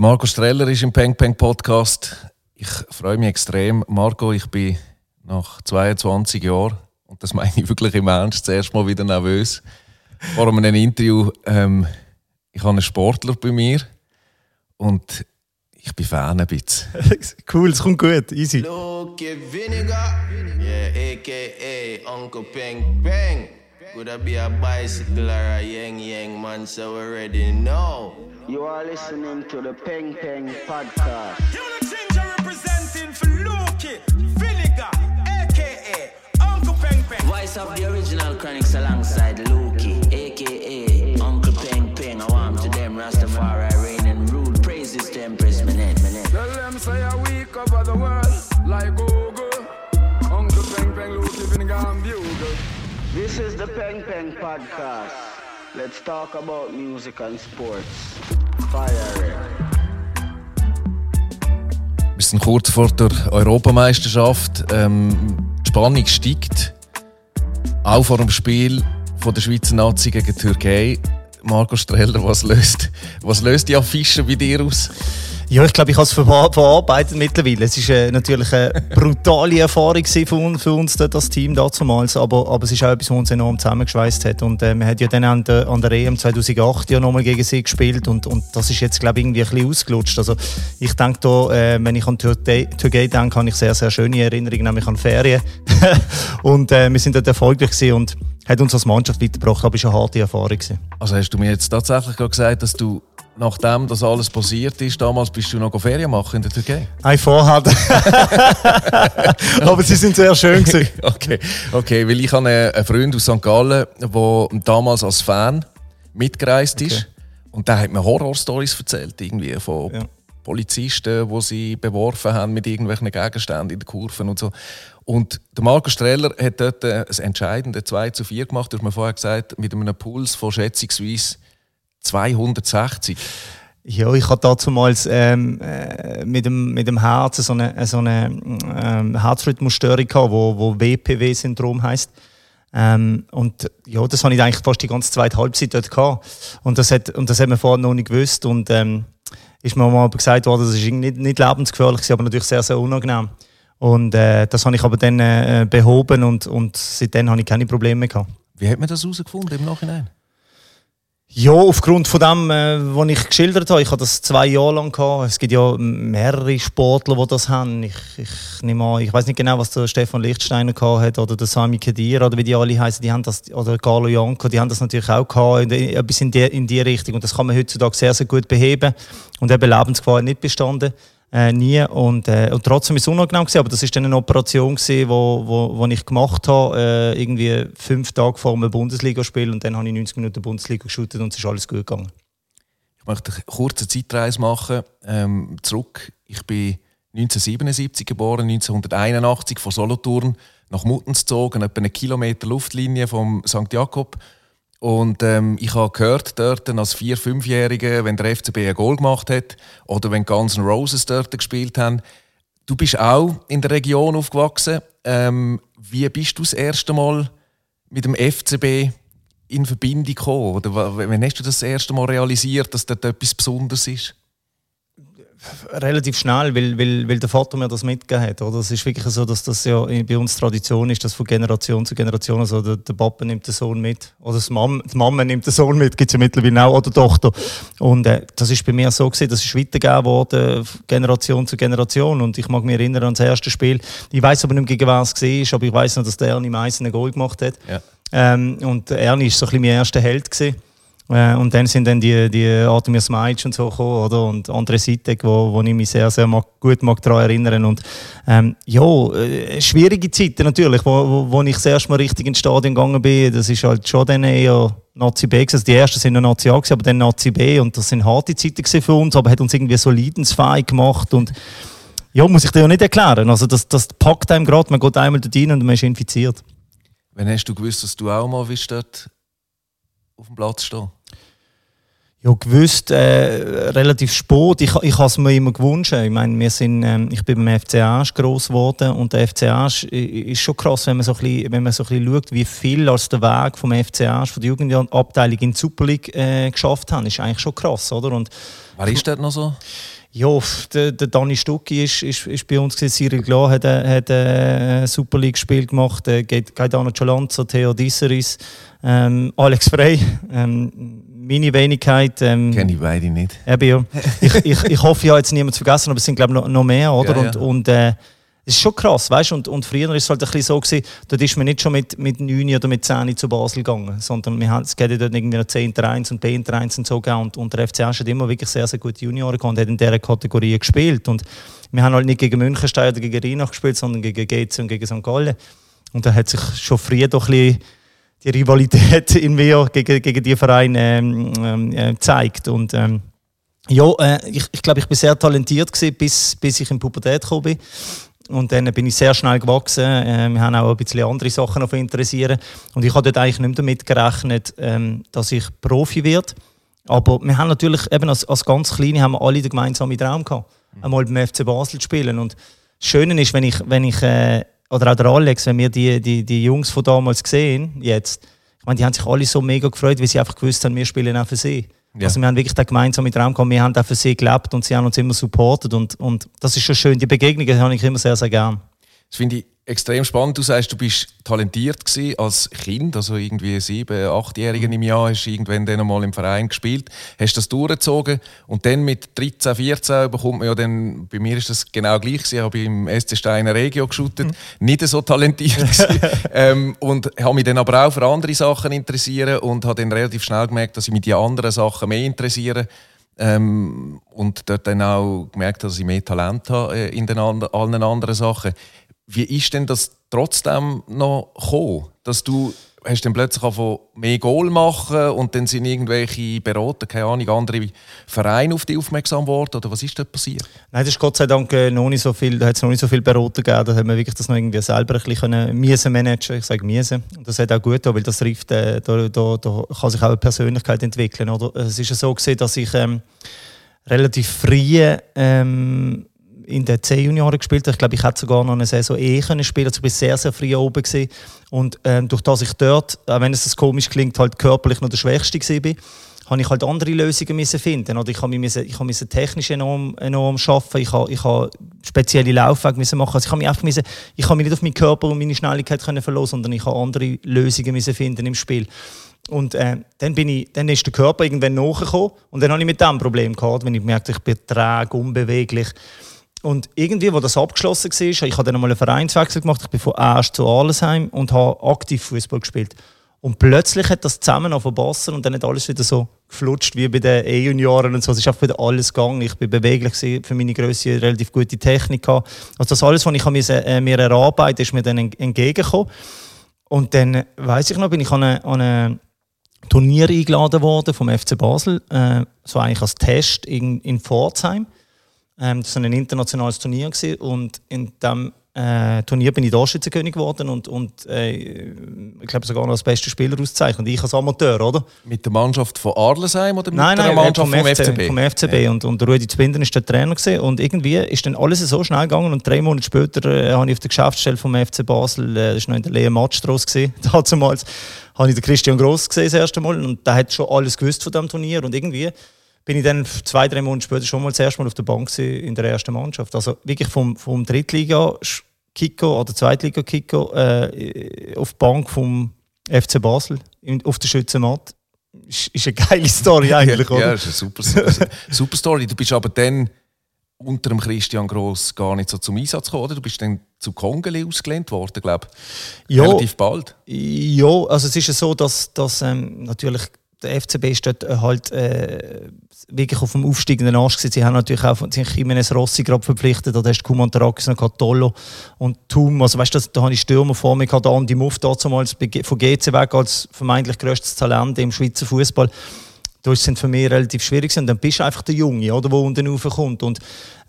Marco Streller ist im Peng Peng Podcast. Ich freue mich extrem. Marco, ich bin nach 22 Jahren, und das meine ich wirklich im Ernst, zuerst mal wieder nervös. Vor einem Interview, ähm, ich habe einen Sportler bei mir und ich bin Fan ein bisschen. cool, es kommt gut, easy. Look Vinegar, yeah, aka Uncle Peng Peng. Could I be a bicycle or a yang yang man, so we already know. You are listening to the Peng Peng podcast. You the ginger representing for Loki, Vinegar, aka Uncle Peng Peng. Voice of the original Chronics alongside Lukey, aka Uncle Peng Peng. I want to them Rastafari reign and rule. Praises to Empress Minette, Minette. Tell them say a week over the world like Google. Uncle Peng Peng, Luke, Vinegar and Bugle. This is the Peng Peng podcast. Let's talk about music and sports. Fire Wir sind kurz vor der Europameisterschaft. Ähm, die Spannung steigt. Auch vor dem Spiel von der Schweizer Nazi gegen die Türkei. Marco Streller, was löst, was löst die Affische bei dir aus? Ja, ich glaube, ich habe es ver verarbeitet mittlerweile. Es war äh, natürlich eine brutale Erfahrung für, uns, für uns das Team damals, aber, aber es ist auch etwas, was uns enorm zusammengeschweißt hat. Und äh, wir haben ja dann an der, an der EM 2008 ja nochmal gegen sie gespielt und, und das ist jetzt, glaube ich, irgendwie ein bisschen ausgelutscht. Also ich denke da, äh, wenn ich an Türkei denke, habe ich sehr, sehr schöne Erinnerungen, nämlich an Ferien. und äh, wir sind dort erfolgreich gewesen und hat uns als Mannschaft weitergebracht, aber es war eine harte Erfahrung. Gewesen. Also hast du mir jetzt tatsächlich gerade gesagt, dass du nachdem das alles passiert ist, damals bist du noch Ferien machen in der Türkei? Ein vorhat. Aber sie sind sehr schön gewesen. okay, okay, weil ich habe einen Freund aus St. Gallen, der damals als Fan mitgereist ist. Okay. Und der hat mir Horrorstories erzählt, irgendwie von ja. Polizisten, die sie beworfen haben mit irgendwelchen Gegenständen in den Kurven und so. Und der Marco Streller hat dort das entscheidende 2 zu 4 gemacht, du hast mir vorher gesagt, mit einem Puls von schätzungsweise 260. Ja, ich hatte damals ähm, äh, mit, dem, mit dem Herz so eine, so eine ähm, Herzrhythmusstörung gehabt, wo, wo WPW-Syndrom heisst. Ähm, und ja, das habe ich eigentlich fast die ganze zweite Halbzeit dort gehabt. Und das hat, und das hat man vorher noch nicht gewusst. Und ähm, ist mir mal gesagt worden, das ist nicht, nicht lebensgefährlich, aber natürlich sehr, sehr unangenehm. Und äh, das habe ich aber dann äh, behoben und, und seitdem habe ich keine Probleme mehr gehabt. Wie hat man das herausgefunden im Nachhinein? Ja, aufgrund von dem, äh, was ich geschildert habe. Ich habe das zwei Jahre lang gehabt. Es gibt ja mehrere Sportler, die das haben. Ich, ich nehme an, ich weiß nicht genau, was der Stefan Lichtsteiner gehabt hat oder der Sami Kedir oder wie die alle heißen. Die haben das oder Carlo Janko, die haben das natürlich auch gehabt, etwas in die, in die Richtung. Und das kann man heutzutage sehr, sehr gut beheben. Und eben Lebensgefahr nicht bestanden. Äh, nie. Und, äh, und trotzdem war es unangenehm. Gewesen, aber das war dann eine Operation, die wo, wo, wo ich gemacht habe, äh, irgendwie fünf Tage vor einem Bundesligaspiel. Und dann habe ich 90 Minuten Bundesliga geschootet und es ist alles gut gegangen. Ich möchte eine kurze Zeitreise machen. Ähm, zurück. Ich bin 1977 geboren, 1981 von Solothurn nach Muttens gezogen, etwa eine Kilometer Luftlinie vom St. Jakob. Und ähm, ich habe gehört dort als vier, fünfjähriger, wenn der FCB ein Goal gemacht hat oder wenn Guns N' Roses dort gespielt haben. Du bist auch in der Region aufgewachsen. Ähm, wie bist du das erste Mal mit dem FCB in Verbindung gekommen? Oder wann hast du das erste Mal realisiert, dass dort etwas Besonderes ist? Relativ schnell, weil, weil, weil der Vater mir das mitgegeben hat. Oder? Es ist wirklich so, dass das ja bei uns Tradition ist, dass von Generation zu Generation, also der, der Papa nimmt den Sohn mit oder das Mom, die Mama nimmt den Sohn mit, gibt es ja mittlerweile auch, oder Tochter. Und äh, das ist bei mir so gewesen, das ist weitergegeben worden, Generation zu Generation. Und ich mag mich erinnern an das erste Spiel. Ich weiß aber nicht mehr, gegen was es war, aber ich weiß noch, dass der Ernie Meissen ein Goal gemacht hat. Ja. Ähm, und Ernie war so ein bisschen mein erster Held. Gewesen. Äh, und dann sind dann die, die Artemir Smajic und so gekommen, oder? Und andere Seite, wo, wo ich mich sehr, sehr mag, gut mag daran erinnern. Und, ähm, ja, äh, schwierige Zeiten natürlich, wo, wo, wo ich das erste Mal richtig ins Stadion gegangen bin. Das ist halt schon dann eher Nazi B Also die ersten sind noch Nazi A aber dann Nazi B. Und das sind harte Zeiten für uns, aber hat uns irgendwie so leidensfähig gemacht und, ja, muss ich dir ja nicht erklären. Also das, das packt einem gerade, man geht einmal dort rein und man ist infiziert. Wann hast du gewusst, dass du auch mal dort auf dem Platz stehen Ja, gewusst, äh, relativ spät. Ich, ich habe es mir immer gewünscht. Ich meine, wir sind, ähm, ich bin beim FCA groß geworden und der FCA ist, ist schon krass, wenn man, so ein bisschen, wenn man so ein bisschen schaut, wie viel als der Weg vom FCA von der Jugendabteilung in die Super League äh, geschafft haben. Ist eigentlich schon krass, oder? Und, Wer ist das noch so? ja, der, der Dani Stucki ist, ist, ist bei uns gewesen. Cyril Glas hat, äh, hat ein Super League Spiel gemacht. Äh, Gaetano Cialanza, Theo Disseris, ähm, Alex Frey. Ähm, meine Wenigkeit. Ähm, Kenne ich beide nicht. Eben, ja. ich, ich, ich hoffe, ich habe jetzt niemand vergessen, aber es sind glaube ich noch, noch mehr, oder? Ja, ja. Und, und äh, es ist schon krass, weißt du? Und, und früher war es halt ein bisschen so, gewesen, dort ist man nicht schon mit, mit 9 oder mit 10 zu Basel gegangen, sondern wir haben, es geht dort irgendwie noch 10 1 und B 1 und so gegeben. Und, und der FCA hat immer wirklich sehr, sehr gute Junioren gehabt und hat in dieser Kategorie gespielt. Und wir haben halt nicht gegen Münchenstein oder gegen Rheinach gespielt, sondern gegen GC und gegen St. Gallen. Und da hat sich schon früher doch ein bisschen die Rivalität in mir gegen, gegen die Vereine ähm, ähm, äh, zeigt. Und ähm, ja, äh, ich, ich glaube, ich bin sehr talentiert gewesen, bis, bis ich in die Pubertät gekommen bin. Und dann bin ich sehr schnell gewachsen. Äh, wir haben auch ein bisschen andere Sachen noch interessieren. Und ich habe dort eigentlich nicht damit gerechnet, ähm, dass ich Profi werde. Aber wir haben natürlich, eben als, als ganz Kleine, haben wir alle den gemeinsamen Traum gehabt, einmal beim FC Basel zu spielen. Und das Schöne ist, wenn ich, wenn ich äh, oder auch der Alex, wenn wir die, die, die Jungs von damals sehen, jetzt, ich meine, die haben sich alle so mega gefreut, weil sie einfach gewusst haben, wir spielen auch für sie. Ja. Also wir haben wirklich den gemeinsamen Traum gehabt, wir haben auch für sie gelebt und sie haben uns immer supportet und, und das ist schon schön. Die Begegnungen habe ich immer sehr, sehr gern. Das finde ich extrem spannend. Du sagst, du bist talentiert als Kind, also irgendwie sieben, achtjährigen im Jahr, hast irgendwann dann mal im Verein gespielt, hast das durchgezogen und dann mit 13, 14 bekommt man ja dann, bei mir ist das genau gleich gewesen, ich habe im SC Steiner Regio geschootet, nicht so talentiert ähm, und habe mich dann aber auch für andere Sachen interessiert und habe dann relativ schnell gemerkt, dass ich mich die anderen Sachen mehr interessiere. Ähm, und dort dann auch gemerkt, dass ich mehr Talent habe äh, in den and allen anderen Sachen. Wie ist denn das trotzdem noch gekommen, dass du hast dann plötzlich angefangen, mehr Goal machen und dann sind irgendwelche Berater, keine Ahnung, andere Vereine auf dich aufmerksam geworden oder was ist dort passiert? Nein, das ist Gott sei Dank äh, noch nicht so viel, da hat es noch nicht so viel Berater gegeben, da hat man wirklich das noch irgendwie selber ein bisschen miesen managen, ich sage miesen. Und das hat auch gut getan, weil das trifft, äh, da, da, da kann sich auch eine Persönlichkeit entwickeln. Oder? Es ist ja so gesehen, dass ich ähm, relativ früh ähm, in den C-Junioren gespielt. Ich glaube, ich hätte sogar noch eine Saison eh können spielen. Also ich war sehr, sehr früh oben gewesen. Und ähm, durch das ich dort, auch wenn es das komisch klingt, halt körperlich noch der Schwächste war, habe ich halt andere Lösungen müssen finden. Oder ich müssen, ich müssen technisch enorm, enorm arbeiten. Ich habe, ich habe spezielle Laufwege müssen machen. Also ich habe mich einfach müssen, ich habe mich nicht auf meinen Körper und meine Schnelligkeit können verlassen, sondern ich habe andere Lösungen müssen finden im Spiel. Und äh, dann, bin ich, dann ist der Körper irgendwann nachgekommen und dann habe ich mit dem Problem gehabt, wenn ich merkte, ich bin träge, unbeweglich. Und irgendwie, wo das abgeschlossen war, ich habe dann einmal einen Vereinswechsel gemacht. Ich bin von Asch zu Arlesheim und habe aktiv Fußball gespielt. Und plötzlich hat das zusammen auf verbassen und dann hat alles wieder so geflutscht wie bei den E-Junioren und so. Es ist einfach wieder alles gegangen. Ich bin beweglich für meine Größe relativ gute Technik. Also das alles, was ich musste, äh, mir ist mir dann entgegengekommen. Und dann weiß ich noch, bin ich an eine Turnier eingeladen worden vom FC Basel, äh, so eigentlich als Test in, in Pforzheim. Ähm, das war ein internationales Turnier gewesen, und in dem äh, Turnier bin ich Torschützenkönig geworden und, und äh, ich glaube sogar noch als bester Spieler ausgezeichnet. Und ich als Amateur, oder? Mit der Mannschaft von Arlesheim oder mit Nein, der nein, Mannschaft vom, vom FC, FCB? vom FCB. Und, und der Rudi Zbinden war der Trainer. Gewesen. Und irgendwie ist dann alles so schnell gegangen. Und drei Monate später äh, habe ich auf der Geschäftsstelle vom FC Basel, äh, das war noch in der Lea Matstrasse, damals, habe ich den Christian Gross gesehen das erste Mal. Und der hat schon alles gewusst von diesem Turnier. Und irgendwie bin ich dann zwei, drei Monate später schon mal das erste Mal auf der Bank in der ersten Mannschaft. Also wirklich vom, vom Drittliga-Kiko oder Zweitliga-Kiko äh, auf die Bank vom FC Basel in, auf der Schützenmatt. Ist, ist eine geile Story eigentlich, ja, oder? das ist eine super, super, super Story. Du bist aber dann unter dem Christian Gross gar nicht so zum Einsatz gekommen, oder? Du bist dann zu Kongeli ausgelehnt worden, glaube ich. Ja. Relativ bald. Ja, also es ist ja so, dass, dass ähm, natürlich der FCB dort äh, halt äh, wirklich auf dem aufsteigenden Arsch gewesen. Sie haben natürlich auch von- sich Jimenez Rossi gerade verpflichtet, da hast du Kuman Tarakis noch gehabt, Tollo und Tum. Also weißt du, das- da habe ich Stürmer vor mir gehabt, Andi Muff damals von GC weg als vermeintlich grösstes Talent im Schweizer Fußball. Da sind für mich relativ schwierig und dann bist du einfach der Junge, oder, der unten raufkommt. Und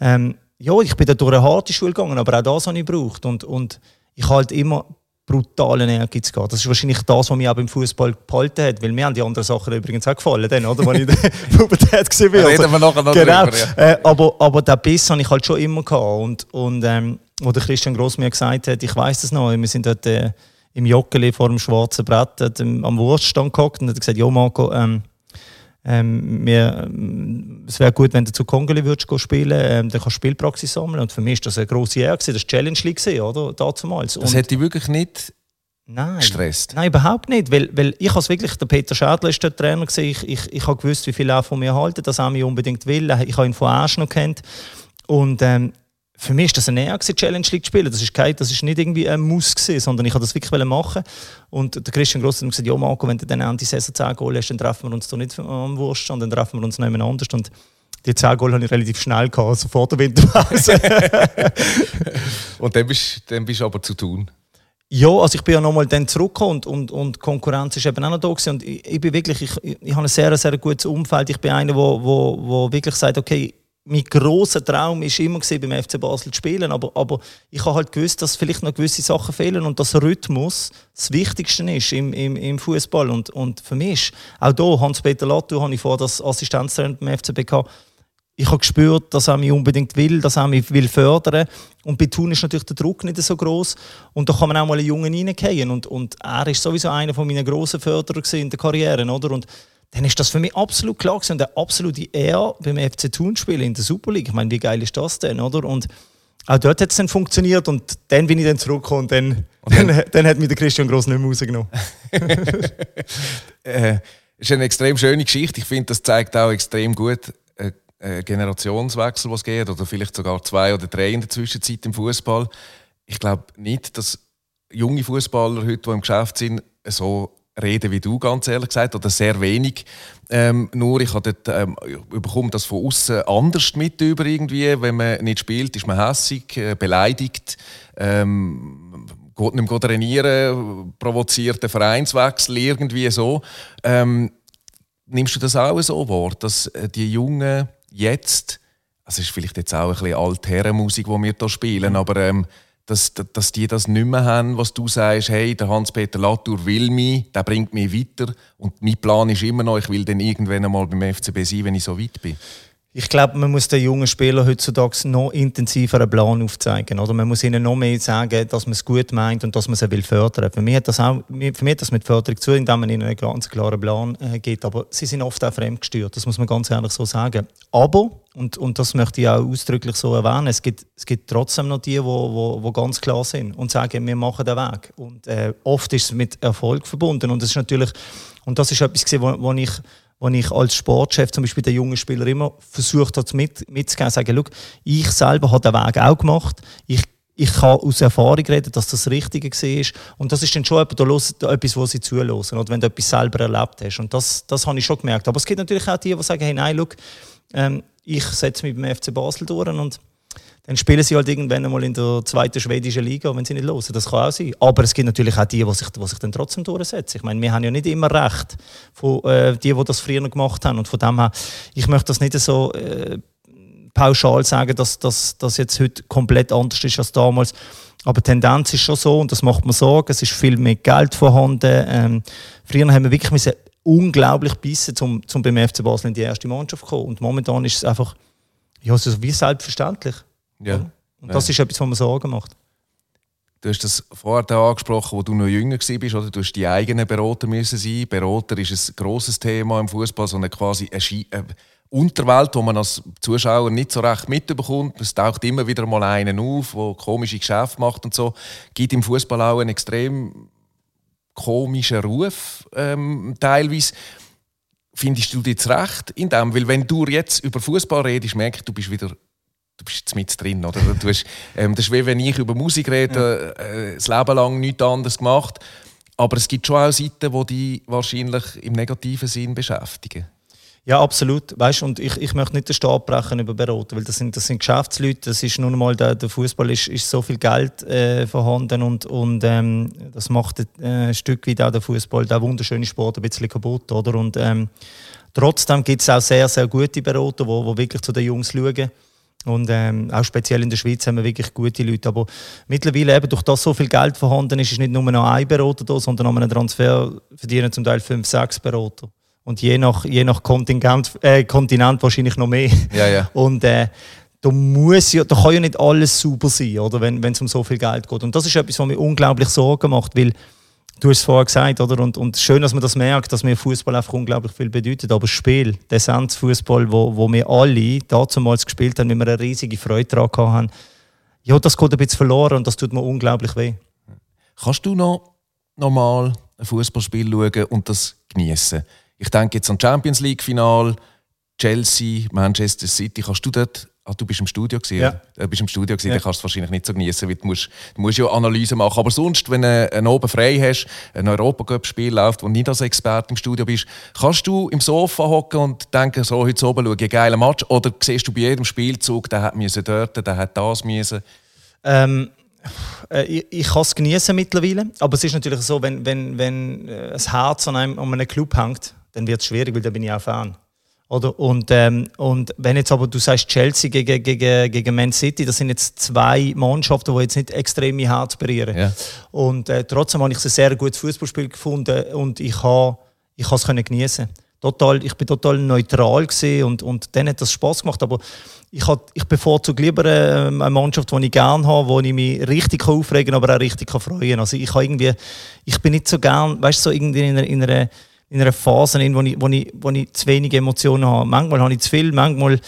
ähm, ja, ich bin da durch eine harte Schule gegangen, aber auch das habe ich gebraucht. Und, und ich halt immer brutalen Ehrgeiz zu gehen. Das ist wahrscheinlich das, was mich auch beim Fußball gehalten hat, weil mir haben die anderen Sachen übrigens auch gefallen, dann, oder? Als ich in der Pubertät gesehen bin. Reden wir nachher noch genau. drüber, ja. Äh, aber, aber den Biss habe ich halt schon immer gehabt. Und, und ähm, wo der Christian Gross mir gesagt hat, ich weiß das noch, wir sind dort äh, im Joggeli vor dem schwarzen Brett dort, am Wurststand gehockt und hat gesagt, jo Marco, ähm, ähm, wir, es wäre gut, wenn du zu Kongoli würdest spielen, ähm, dann kannst du Spielpraxis sammeln. Und für mich ist das eine grosse Ehre, gewesen. das war Challenge League, gewesen, oder? Damals. Das Und- hätte ich wirklich nicht Nein. gestresst. Nein, überhaupt nicht. Weil, weil ich has wirklich, der Peter Schädler ist der Trainer gewesen. Ich, ich, ich habe gewusst, wie viel er von mir halten, dass er mich unbedingt will. Ich habe ihn von Asch noch kennt. Und ähm, für mich ist das eine gewesen, Challenge League zu spielen. Das ist, kein, das ist nicht irgendwie ein Muss, gewesen, sondern ich wollte das wirklich machen. Und der Christian Gross hat gesagt, ja Marco, wenn du dann an die Saison 10 Goal hast, dann treffen wir uns doch nicht am Wurststand, dann treffen wir uns nebeneinander. Und die 10 Goal habe ich relativ schnell gehabt, also vor der Winterpause. Und dann bist, dann bist du aber zu tun. Ja, also ich bin ja nochmal dann zurückgekommen und, und, und die Konkurrenz ist eben auch noch da gewesen. Und ich, ich bin wirklich, ich, ich, ich habe ein sehr, sehr gutes Umfeld. Ich bin einer, wo, wo, wo wirklich sagt, okay, mein grosser Traum war immer gewesen, beim FC Basel zu spielen, aber, aber ich habe halt gewusst, dass vielleicht noch gewisse Sachen fehlen und dass Rhythmus das Wichtigste ist im, im, im Fußball. Und, und für mich, auch hier, Hans-Peter Latour, habe ich vor das Assistenztrainer beim FCB gehabt, ich habe gespürt, dass er mich unbedingt will, dass er mich will fördern und bei Thun ist natürlich der Druck nicht so groß und da kann man auch mal einen Jungen reingehen und, und er ist sowieso einer von meinen grossen Förderer in der Karriere, oder? Und dann ist das für mich absolut klar gewesen und eine absolute Ehre beim FC Thun spielen in der Super League. Ich meine, wie geil ist das denn, oder? Und auch dort hat es dann funktioniert und dann bin ich dann zurückgekommen und dann, dann, dann hat mich der Christian Gross nicht mehr rausgenommen. äh, ist eine extrem schöne Geschichte. Ich finde, das zeigt auch extrem gut äh, äh, Generationswechsel, was geht, oder vielleicht sogar zwei oder drei in der Zwischenzeit im Fußball. Ich glaube nicht, dass junge Fußballer heute, die im Geschäft sind, so reden wie du, ganz ehrlich gesagt, oder sehr wenig. Ähm, nur ich, habe dort, ähm, ich bekomme das von außen anders mit über irgendwie. Wenn man nicht spielt, ist man hässig, äh, beleidigt. Ähm, geht nicht mehr trainieren, provoziert den Vereinswechsel irgendwie so. Ähm, nimmst du das auch so wahr, dass äh, die Jungen jetzt, also es ist vielleicht jetzt auch ein bisschen Altherrenmusik, die wir hier spielen, aber ähm, dass, dass die das nicht mehr haben, was du sagst, hey, der Hans-Peter Latour will mich, der bringt mich weiter und mein Plan ist immer noch, ich will dann irgendwann einmal beim FCB sein, wenn ich so weit bin. Ich glaube, man muss den jungen Spielern heutzutage noch intensiver einen Plan aufzeigen. Oder man muss ihnen noch mehr sagen, dass man es gut meint und dass man sie will fördern. Für mich hat das auch, für mich hat das mit Förderung zu, indem man ihnen einen ganz klaren Plan äh, gibt. Aber sie sind oft auch fremdgesteuert, das muss man ganz ehrlich so sagen. Aber, und, und das möchte ich auch ausdrücklich so erwähnen, es gibt, es gibt trotzdem noch die, die wo, wo, wo ganz klar sind und sagen, wir machen den Weg. Und äh, oft ist es mit Erfolg verbunden. Und das ist natürlich, und das ist etwas, wo ich wo ich als Sportchef zum Beispiel den jungen Spieler immer versucht habe, mit, mitzugeben, sagen, schau, ich selber habe den Weg auch gemacht, ich, ich kann aus Erfahrung reden, dass das Richtige war. Und das ist dann schon etwas, wo sie zulassen, oder wenn du etwas selber erlebt hast. Und das, das habe ich schon gemerkt. Aber es gibt natürlich auch die, die sagen, hey, nein, schau, ähm, ich setze mich beim FC Basel durch und dann spielen sie halt irgendwann einmal in der zweiten schwedischen Liga, wenn sie nicht hören. Das kann auch sein. Aber es gibt natürlich auch die, die sich, die sich dann trotzdem durchsetzen. Ich meine, wir haben ja nicht immer recht von äh, die, die das früher gemacht haben. Und von dem her, ich möchte das nicht so äh, pauschal sagen, dass das jetzt heute komplett anders ist als damals. Aber die Tendenz ist schon so und das macht mir Sorgen. Es ist viel mehr Geld vorhanden. Ähm, früher haben wir wirklich müssen unglaublich bissen, um, um beim FC Basel in die erste Mannschaft zu kommen. Und momentan ist es einfach ja, so wie selbstverständlich. Ja. Und das ja. ist etwas, was mir Sorgen macht. Du hast das vorher angesprochen, wo du noch jünger warst, oder? Du hast die eigenen Berater müssen sein. Berater ist ein grosses Thema im Fußball, so eine quasi eine eine Unterwelt, wo man als Zuschauer nicht so recht mitbekommt. Es taucht immer wieder mal einen auf, der komische Geschäfte macht und so. Gibt im Fußball auch einen extrem komischen Ruf ähm, teilweise. Findest du jetzt recht in dem? Weil wenn du jetzt über Fußball redest, merke ich, du bist wieder du bist jetzt mit drin. Oder? Du hast, ähm, das ist wie wenn ich über Musik rede, äh, das Leben lang nichts anderes gemacht. Aber es gibt schon auch Seiten, die dich wahrscheinlich im negativen Sinn beschäftigen. Ja, absolut. Weißt, und ich, ich möchte nicht den Stab brechen über Berater, weil das sind, das sind Geschäftsleute. Das ist nun mal der, der Fußball ist, ist so viel Geld äh, vorhanden und, und ähm, das macht äh, ein Stück weit auch der Fußball, der wunderschöne Sport, ein bisschen kaputt, oder? Und ähm, trotzdem gibt es auch sehr, sehr gute Berater, die, die wirklich zu den Jungs schauen Und ähm, auch speziell in der Schweiz haben wir wirklich gute Leute. Aber mittlerweile, eben durch das so viel Geld vorhanden ist, ist nicht nur noch ein Berater da, sondern an einem Transfer verdienen zum Teil fünf, sechs Berater. Und je nach, je nach Kontingent, äh, Kontinent wahrscheinlich noch mehr. Ja, ja. Und äh, da, muss ja, da kann ja nicht alles super sein, oder, wenn es um so viel Geld geht. Und das ist etwas, was mir unglaublich Sorgen macht, weil du hast es vorher gesagt, oder? Und, und schön, dass man das merkt, dass mir Fußball einfach unglaublich viel bedeutet. Aber das Spiel, der Essenzfußball, wo, wo wir alle damals gespielt haben, wenn wir eine riesige Freude daran haben, ja, das geht ein bisschen verloren und das tut mir unglaublich weh. Kannst du noch normal ein Fußballspiel schauen und das genießen? Ich denke jetzt an Champions League Final, Chelsea, Manchester City. Kannst du dort Ah, du bist im Studio gewesen, Ja. Du bist im Studio gewesen, Ja. dann kannst du es wahrscheinlich nicht so genießen, weil du musst, du musst ja Analyse machen. Aber sonst, wenn du einen oben frei hast, ein Europacup-Spiel läuft, wo du nicht als Experte im Studio bist, kannst du im Sofa hocken und denken, so heute oben schaue ich einen geilen Match, oder siehst du bei jedem Spielzug, der hat müssen dort, der hat das müssen. Ähm, äh, ich, ich kann es genießen mittlerweile, aber es ist natürlich so, wenn, wenn, wenn äh, das Herz an einem, an einem Club hängt, dann wird es schwierig, weil dann bin ich auch Fan. Oder? Und, ähm, und wenn jetzt aber du sagst Chelsea gegen, gegen, gegen Man City, das sind jetzt zwei Mannschaften, die jetzt nicht extrem mein Herz berühren. Ja. Und äh, trotzdem habe ich ein sehr gutes Fußballspiel gefunden und ich habe ich es können genießen. Total, ich bin total neutral gewesen und, und dann hat das Spaß gemacht. Aber ich, hat, ich bevorzuge lieber äh, eine Mannschaft, die ich gerne habe, wo ich mich richtig aufregen kann, aber auch richtig kann freuen kann. Also ich habe irgendwie, ich bin nicht so gern, weißt du, so irgendwie in einer, in einer, in einer Phase, in wo ich, wo, ich, wo ich zu wenig Emotionen habe. Manchmal habe ich zu viel, manchmal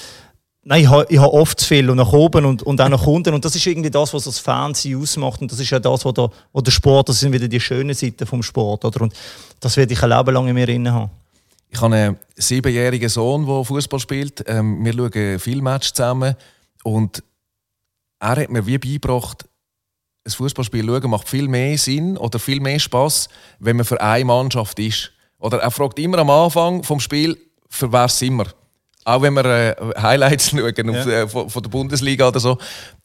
Nein, ich habe, ich habe oft zu viel und nach oben und, und auch nach unten. Und das ist irgendwie das, was das Fernsehen ausmacht. Und das ist ja das, was der, was der Sport, das sind wieder die schönen Seiten vom Sport. Oder? Und das werde ich ein Leben lang in mir haben. Ich habe einen siebenjährigen Sohn, der Fußball spielt. Ähm, wir schauen viele Matches zusammen. Und er hat mir wie beigebracht, ein Fußballspiel schauen macht viel mehr Sinn oder viel mehr Spaß, wenn man für eine Mannschaft ist. Oder er fragt immer am Anfang vom Spiel, für wer sind wir? Auch wenn wir äh, Highlights schauen auf, äh, von, von der Bundesliga oder so.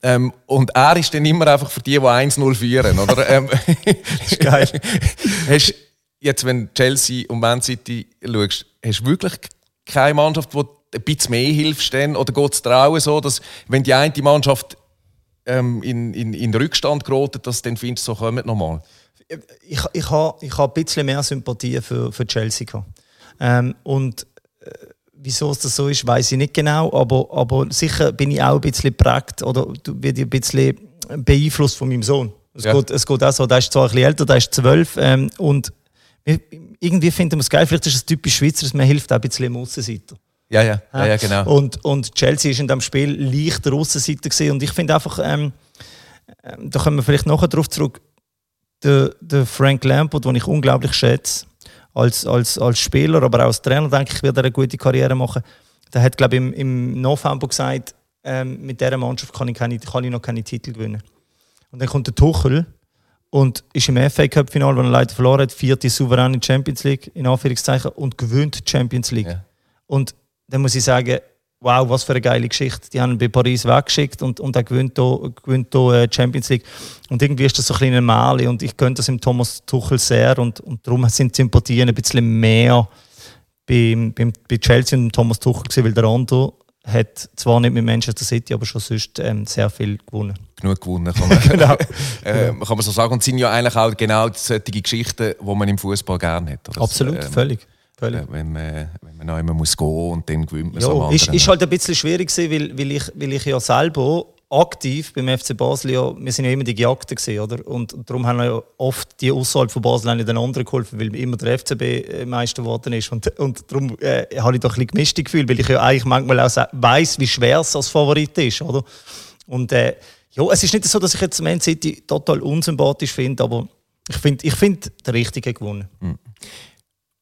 Ähm, und er ist dann immer einfach für die, die 1-0 führen. Oder? ähm, das ist geil. hast, jetzt, wenn du Chelsea und Man City schaust, hast du wirklich keine Mannschaft, die ein bisschen mehr hilft? Dann? Oder geht es dir auch so, dass wenn die eine Mannschaft ähm, in, in, in Rückstand gerät, dass du dann findest, so kommt nochmal? Ich, ich habe ich habe ein bisschen mehr Sympathie für, für Chelsea. gehabt. Ähm, und äh, wieso es das so ist, weiß ich nicht genau. Aber, aber sicher bin ich auch ein bisschen geprägt oder werde ein bisschen beeinflusst von meinem Sohn. Es, Ja. geht, es geht auch so, der ist zwar ein bisschen älter, der ist zwölf. Ähm, und irgendwie finden wir es geil. Vielleicht ist es typisch Schweizer, dass man hilft auch ein bisschen im Aussenseiter. Ja, ja, ja, ja genau. Und, und Chelsea ist in diesem Spiel leichter Aussenseiter gewesen. Und ich finde einfach, ähm, ähm, da kommen wir vielleicht nachher darauf zurück, der, der Frank Lampard, den ich unglaublich schätze, als, als, als Spieler, aber auch als Trainer, denke ich, wird er eine gute Karriere machen. Der hat, glaube ich, im, im November gesagt, ähm, mit dieser Mannschaft kann ich, keine, kann ich noch keine Titel gewinnen. Und dann kommt der Tuchel und ist im FA Cup Final, wo er leider verloren hat, vierte souveräne Champions League in Anführungszeichen und gewinnt die Champions League. Ja. Und dann muss ich sagen, wow, was für eine geile Geschichte. Die haben ihn bei Paris weggeschickt und, und er gewinnt hier, gewinnt hier äh, Champions League. Und irgendwie ist das so ein kleiner Mali und ich könnte das im Thomas Tuchel sehr und, und darum sind die Sympathien ein bisschen mehr beim, beim, bei Chelsea und Thomas Tuchel gewesen, weil der andere hat zwar nicht mit Manchester City, aber schon sonst ähm, sehr viel gewonnen. genug gewonnen, kann man, Genau. äh, kann man so sagen. Und es sind ja eigentlich auch genau solche Geschichten, die man im Fußball gerne hat. Absolut, Ähm, völlig. Völlig. äh, Wenn man, wenn man noch immer muss gehen und dann gewinnt man Ja, so am ist, anderen. ist halt ein bisschen schwierig gewesen, weil, weil, ich, weil ich ja selber aktiv beim FC Basel ja, wir sind ja immer die Gejagten gewesen, oder? Und, darum haben wir ja oft die außerhalb von Basel nicht den anderen geholfen, weil immer der FCB Meister geworden ist. Und, und darum äh, habe ich doch ein bisschen gemischte Gefühl, weil ich ja eigentlich manchmal auch weiß, wie schwer es als Favorit ist, oder? Und äh, ja, es ist nicht so, dass ich jetzt Man City total unsympathisch finde, aber ich finde, ich find, der Richtige gewonnen. Ich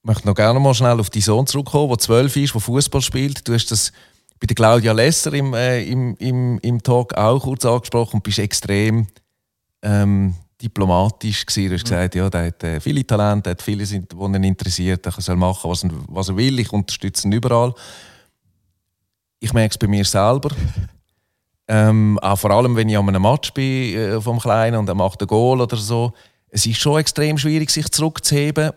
möchte noch gerne mal schnell auf deinen Sohn zurückkommen, der zwölf ist, der Fußball spielt. Du hast das bei der Claudia Lesser im, äh, im, im, im Talk auch kurz angesprochen und bist extrem ähm, diplomatisch gewesen. Du hast gesagt, ja, der hat äh, viele Talente, der hat viele, sind, die ihn interessiert, er soll machen, was er, was er will. Ich unterstütze ihn überall. Ich merke es bei mir selber. Ähm, auch vor allem, wenn ich an einem Match bin äh, vom Kleinen und er macht ein Goal oder so. Es ist schon extrem schwierig, sich zurückzuheben.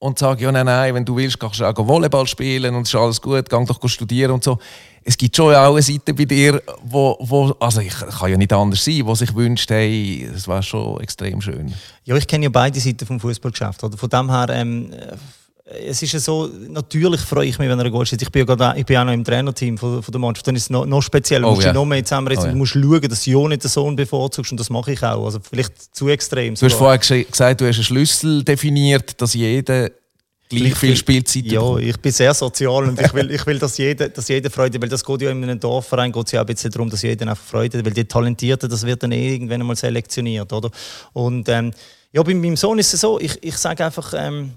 Und sage, ja, nein, nein, wenn du willst, kannst du auch Volleyball spielen und es ist alles gut, geh doch studieren und so. Es gibt schon auch eine Seite bei dir, wo, wo also ich kann ja nicht anders sein, wo sich wünscht, hey, das war schon extrem schön. Ja, ich kenne ja beide Seiten vom Fußballgeschäft. Oder? Von dem her, ähm, es ist ja so, natürlich freue ich mich, wenn er ein Goal schießt. Ich bin ja gerade, ich bin auch noch im Trainerteam von, von der Mannschaft. Dann ist es noch, noch speziell. Du Oh, musst ja. dich noch mehr zusammenreißen. Oh. Du musst schauen, dass du ja nicht den Sohn bevorzugst. Und das mache ich auch. Also vielleicht zu extrem. Du hast sogar. vorher gesagt, du hast einen Schlüssel definiert, dass jeder gleich viel Spielzeit Ja, bekommt. ich bin sehr sozial und ich will, ich will dass, jeder, dass jeder Freude weil das geht ja in einem Dorfverein geht es ja auch ein bisschen darum, dass jeder einfach Freude hat, weil die Talentierten, das wird dann eh irgendwann einmal selektioniert, oder? Und ähm, ja, bei meinem Sohn ist es so, ich, ich sage einfach, ähm,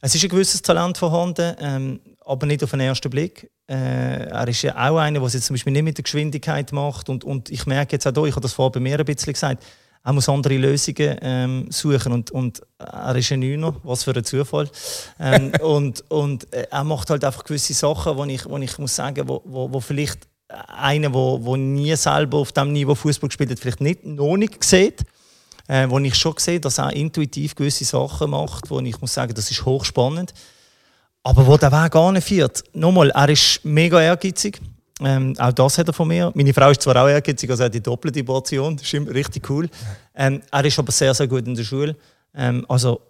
es ist ein gewisses Talent vorhanden, ähm, aber nicht auf den ersten Blick. Äh, er ist ja auch einer, der es jetzt zum Beispiel nicht mit der Geschwindigkeit macht und, und ich merke jetzt auch hier, ich habe das vorher bei mir ein bisschen gesagt, er muss andere Lösungen ähm, suchen und, und er ist ein Neuner, was für ein Zufall. Ähm, und und äh, er macht halt einfach gewisse Sachen, wo ich, wo ich muss sagen, wo, wo, wo vielleicht einer, wo, wo nie selber auf dem Niveau Fußball gespielt hat, vielleicht nicht, noch nicht sieht. Äh, wo ich schon sehe, dass er intuitiv gewisse Sachen macht, wo ich muss sagen, das ist hochspannend. Aber wo der Weg gar nicht führt, nochmal, er ist mega ehrgeizig. Ähm, auch das hat er von mir. Meine Frau ist zwar auch ehrgeizig, also er hat die doppelte Portion. Das ist richtig cool. Ähm, er ist aber sehr, sehr gut in der Schule. Ähm, also,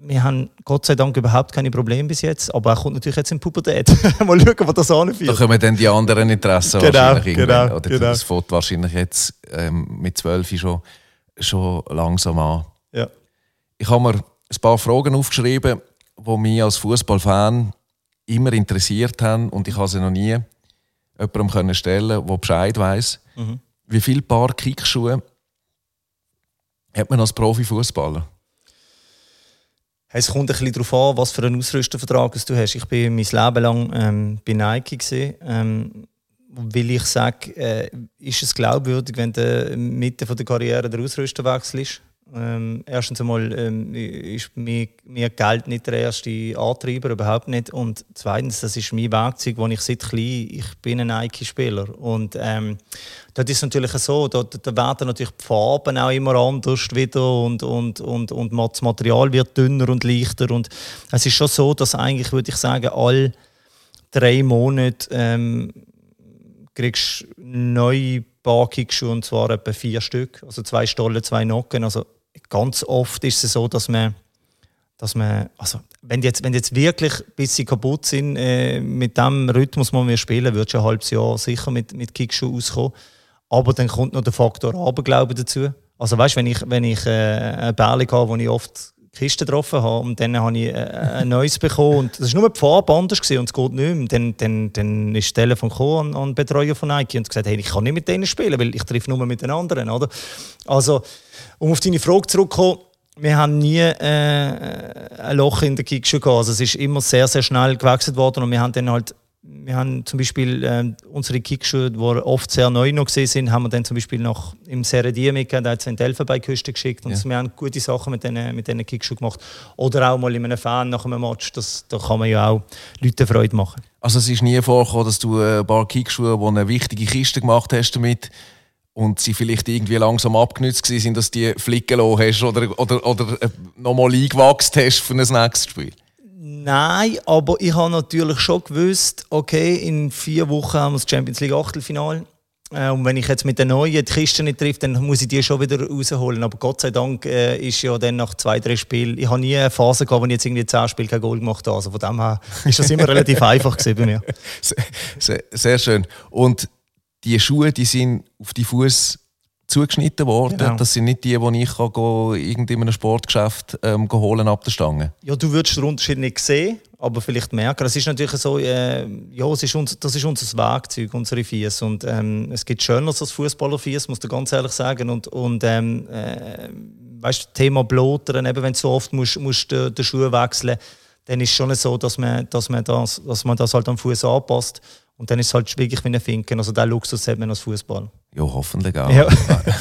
wir haben Gott sei Dank überhaupt keine Probleme bis jetzt. Aber er kommt natürlich jetzt in die Pubertät. Mal schauen, wo das Da anführt. kommen dann die anderen Interessen Genau, wahrscheinlich irgendwann. genau, Oder genau. das fängt wahrscheinlich jetzt ähm, mit 12 schon, schon langsam an. Ja. Ich habe mir ein paar Fragen aufgeschrieben, die mich als Fußballfan immer interessiert haben und ich habe sie noch nie jemandem stellen, der Bescheid weiß. Mhm. Wie viele Paar Kickschuhe hat man als Profifußballer? Es kommt ein bisschen darauf an, was für einen Ausrüstervertrag du hast. Ich bin mein Leben lang ähm, bei Nike. Gewesen, ähm, weil ich sage, äh, ist es glaubwürdig, wenn du Mitte von der Karriere der Ausrüster wechselst? Ähm, erstens einmal ähm, ist mir, mir Geld nicht der erste Antreiber, überhaupt nicht. Und zweitens, das ist mein Werkzeug, das ich seit klein, ich bin ein Nike-Spieler. Und ähm, dort ist es natürlich so, da, da werden natürlich die Farben auch immer anders wieder und, und, und, und das Material wird dünner und leichter. Und es ist schon so, dass eigentlich, würde ich sagen, alle drei Monate ähm, kriegst neue Parkingschuhe und zwar etwa vier Stück, also zwei Stollen, zwei Nocken. Also ganz oft ist es so, dass man, dass man also wenn die jetzt, wenn die jetzt wirklich ein bisschen kaputt sind, äh, mit dem Rhythmus, den wir spielen, würdest du ein halbes Jahr sicher mit, mit Kickschuhen auskommen. Aber dann kommt noch der Faktor Aberglaube dazu. Also weißt, wenn ich, wenn ich äh, eine Bärli habe, wo ich oft Kisten getroffen habe und dann habe ich äh, ein neues bekommen und das war nur die Farbe anders gewesen und es geht nicht mehr. Dann, dann, dann ist das Telefon gekommen an, an Betreuer von Nike und gesagt, hey, ich kann nicht mit denen spielen, weil ich treffe nur mit den anderen. Oder? Also, um auf deine Frage zurückzukommen, wir haben nie äh, ein Loch in der Kickschuhe gehabt. Also es ist immer sehr, sehr schnell gewechselt worden und wir haben dann halt wir haben zum Beispiel äh, unsere Kickschuhe, die oft sehr neu noch gesehen sind, haben wir dann zum Beispiel noch im Serie D mitgegeben, da hat es in die Elfenbeinküste geschickt und Ja. wir haben gute Sachen mit diesen mit Kickschuhen gemacht. Oder auch mal in einem Fan nach einem Match, das, da kann man ja auch Leuten Freude machen. Also es ist nie vorgekommen, dass du ein paar Kickschuhe, die eine wichtige Kiste gemacht hast damit und sie vielleicht irgendwie langsam abgenützt sind, dass die flicken lassen hast oder, oder, oder äh, nochmal eingewachsen hast für ein nächstes Spiel? Nein, aber ich habe natürlich schon gewusst, okay, in vier Wochen haben wir das Champions League Achtelfinale. Äh, und wenn ich jetzt mit den neuen die Kisten nicht treffe, dann muss ich die schon wieder rausholen. Aber Gott sei Dank äh, ist ja dann nach zwei, drei Spielen, ich habe nie eine Phase gehabt, wo ich jetzt irgendwie zehn Spiele kein Goal gemacht habe. Also von dem her ist das immer relativ einfach gewesen bei mir. Sehr, sehr, sehr schön. Und die Schuhe, die sind auf die Fuß zugeschnitten worden. Genau. Das sind nicht die, die ich kann go, irgend in einem Sportgeschäft ähm, holen ab der Stange. Ja, du würdest den Unterschied nicht sehen, aber vielleicht merken. Es ist natürlich so, äh, ja, es ist uns, das ist unser Werkzeug, unsere Fies. Und ähm, es gibt Schöneres als Fußballerfies, muss ich ganz ehrlich sagen. Und, und ähm, äh, weißt, Thema Blotern, eben wenn du so oft musst, musst den, den Schuh wechseln dann ist es schon so, dass man, dass man, das, dass man das halt am Fuß anpasst. Und dann ist es halt wirklich wie ein Finken. Also den Luxus hat man als Fußball. Ja, hoffentlich auch. Ja.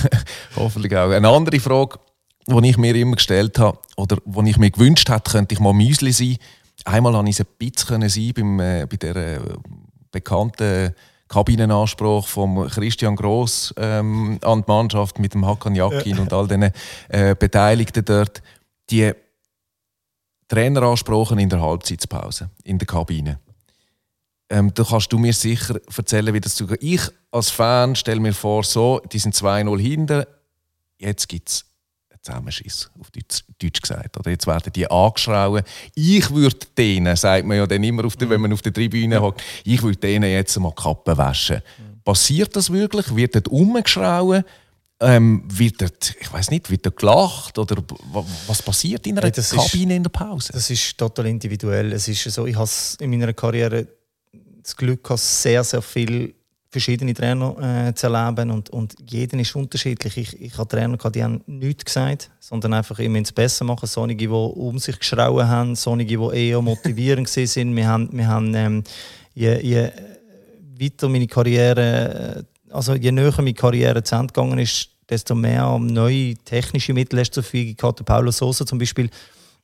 hoffentlich auch. Eine andere Frage, die ich mir immer gestellt habe oder die ich mir gewünscht hätte, könnte ich mal Müsli sein. Einmal konnte ich ein bisschen sein beim, äh, bei der äh, bekannten Kabinenanspruch von Christian Gross ähm, an die Mannschaft mit dem Hakan Yakin und all den äh, Beteiligten dort. Die Trainer ansprochen in der Halbzeitpause, in der Kabine. Ähm, da kannst du mir sicher erzählen, wie das zugeht. Ich als Fan stelle mir vor, so, die sind 2-0 hinten, jetzt gibt es einen Zusammenschiss, auf Deutsch, Deutsch gesagt. Oder jetzt werden die angeschrauen. Ich würde denen, sagt man ja dann immer, auf der, wenn man auf der Tribüne hockt, ich würde denen jetzt mal die Kappe waschen. Passiert das wirklich? Wird dort umgeschrauen? Ähm, wird dort, ich weiß nicht, wird dort gelacht? Oder wa- was passiert in einer Hey, das ist- Kabine in der Pause? Das ist total individuell. Es ist so, ich habe in meiner Karriere das Glück gehabt, sehr, sehr viele verschiedene Trainer äh, zu erleben und, und jeder ist unterschiedlich. Ich, ich habe Trainer die haben nichts gesagt, sondern einfach immer ins Besser machen. Solche, die um sich geschrauen haben, solche, die eher motivierend sind. Wir haben, wir haben ähm, je, je weiter meine Karriere, äh, also je näher meine Karriere zu Ende gegangen ist, desto mehr neue technische Mittel hast du zur Verfügung gehabt. Der Paulo Sosa zum Beispiel,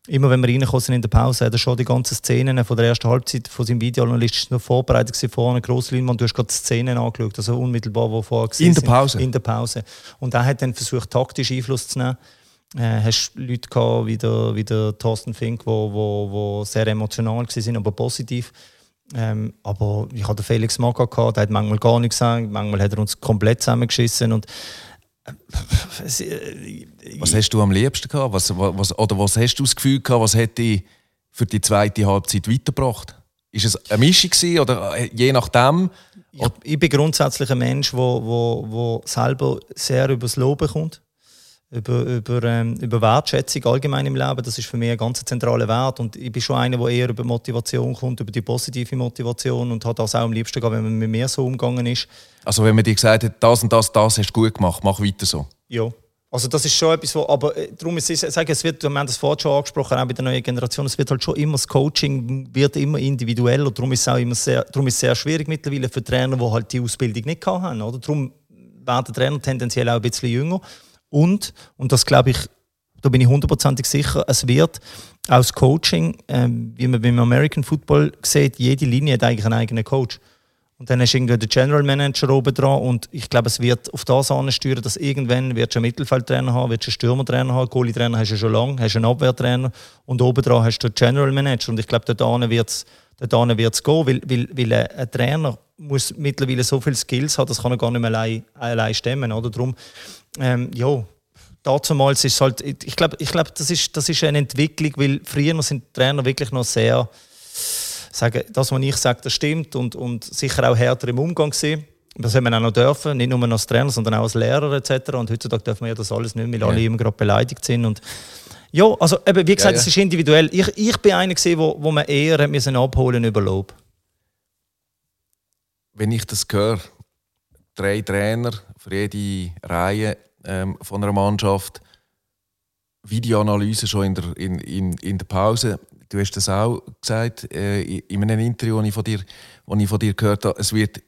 immer wenn wir reingekommen sind in der Pause, hat er schon die ganzen Szenen von der ersten Halbzeit von seinem Videoanalyst noch vorbereitet gewesen, vorne grosse Leinwand, du hast gerade die Szenen angeschaut, also unmittelbar, wo vorher In der sind. Pause? In der Pause. Und er hat dann versucht, taktisch Einfluss zu nehmen. Äh, hast Leute gehabt, wie der, wie der Thorsten Fink, wo, wo, wo sehr emotional waren, aber positiv. Ähm, aber ich hatte Felix Maga gehabt, der hat manchmal gar nichts gesagt, manchmal hat er uns komplett zusammengeschissen und Was hast du am liebsten gehabt? Was, was, oder was hast du das Gefühl gehabt, was hätte dich für die zweite Halbzeit weitergebracht? Ist es eine Mischung gewesen, oder äh, je nachdem? ich, ich bin grundsätzlich ein Mensch, der wo, wo, wo selber sehr über das Loben kommt. Über, über, ähm, über Wertschätzung allgemein im Leben. Das ist für mich ein ganz zentraler Wert. Und ich bin schon einer, der eher über Motivation kommt, über die positive Motivation und hat das auch am liebsten, gehabt, wenn man mit mir so umgegangen ist. Also wenn man dir gesagt hat, das und das, das hast du gut gemacht, mach weiter so. Ja. Also das ist schon etwas, wo, aber äh, darum ist es, ich sage, es wird, wir haben das vorhin schon angesprochen, auch bei der neuen Generation, es wird halt schon immer, das Coaching wird immer individueller, darum ist es auch immer sehr, darum ist sehr schwierig mittlerweile für Trainer, die halt die Ausbildung nicht haben, oder? Darum werden Trainer tendenziell auch ein bisschen jünger und, und das glaube ich, da bin ich hundertprozentig sicher, es wird aus Coaching, ähm, wie man beim American Football sieht, jede Linie hat eigentlich einen eigenen Coach. Und dann hast du irgendwie den General Manager oben dran und ich glaube, es wird auf das ansteuern, dass irgendwann wird einen Mittelfeldtrainer haben, wird einen Stürmertrainer haben, Goalie-Trainer hast du schon lange, hast einen Abwehrtrainer und oben dran hast du den General Manager und ich glaube, dort wird es gehen, weil, weil, weil ein Trainer muss mittlerweile so viele Skills haben, das kann er gar nicht mehr allein, allein stemmen, oder? Darum, ähm, ja, damals ist es halt, ich glaube, ich glaub, das, ist, das ist eine Entwicklung, weil früher sind die Trainer wirklich noch sehr, sagen, das, was ich sage, das stimmt und, und sicher auch härter im Umgang gewesen. Das hat man auch noch dürfen, nicht nur als Trainer, sondern auch als Lehrer etc. Und heutzutage dürfen wir ja das alles nicht, weil alle Ja. immer gerade beleidigt sind. Und ja, also eben, wie gesagt, Ja, ja. es ist individuell. Ich, ich bin einer gewesen, wo, wo man eher hat müssen abholen über Lob. Wenn ich das höre, drei Trainer für jede Reihe ähm, von einer Mannschaft, Videoanalyse schon in der, in, in, in der Pause. Du hast das auch gesagt äh, in einem Interview, das ich von dir, das ich von dir gehört habe. Es wird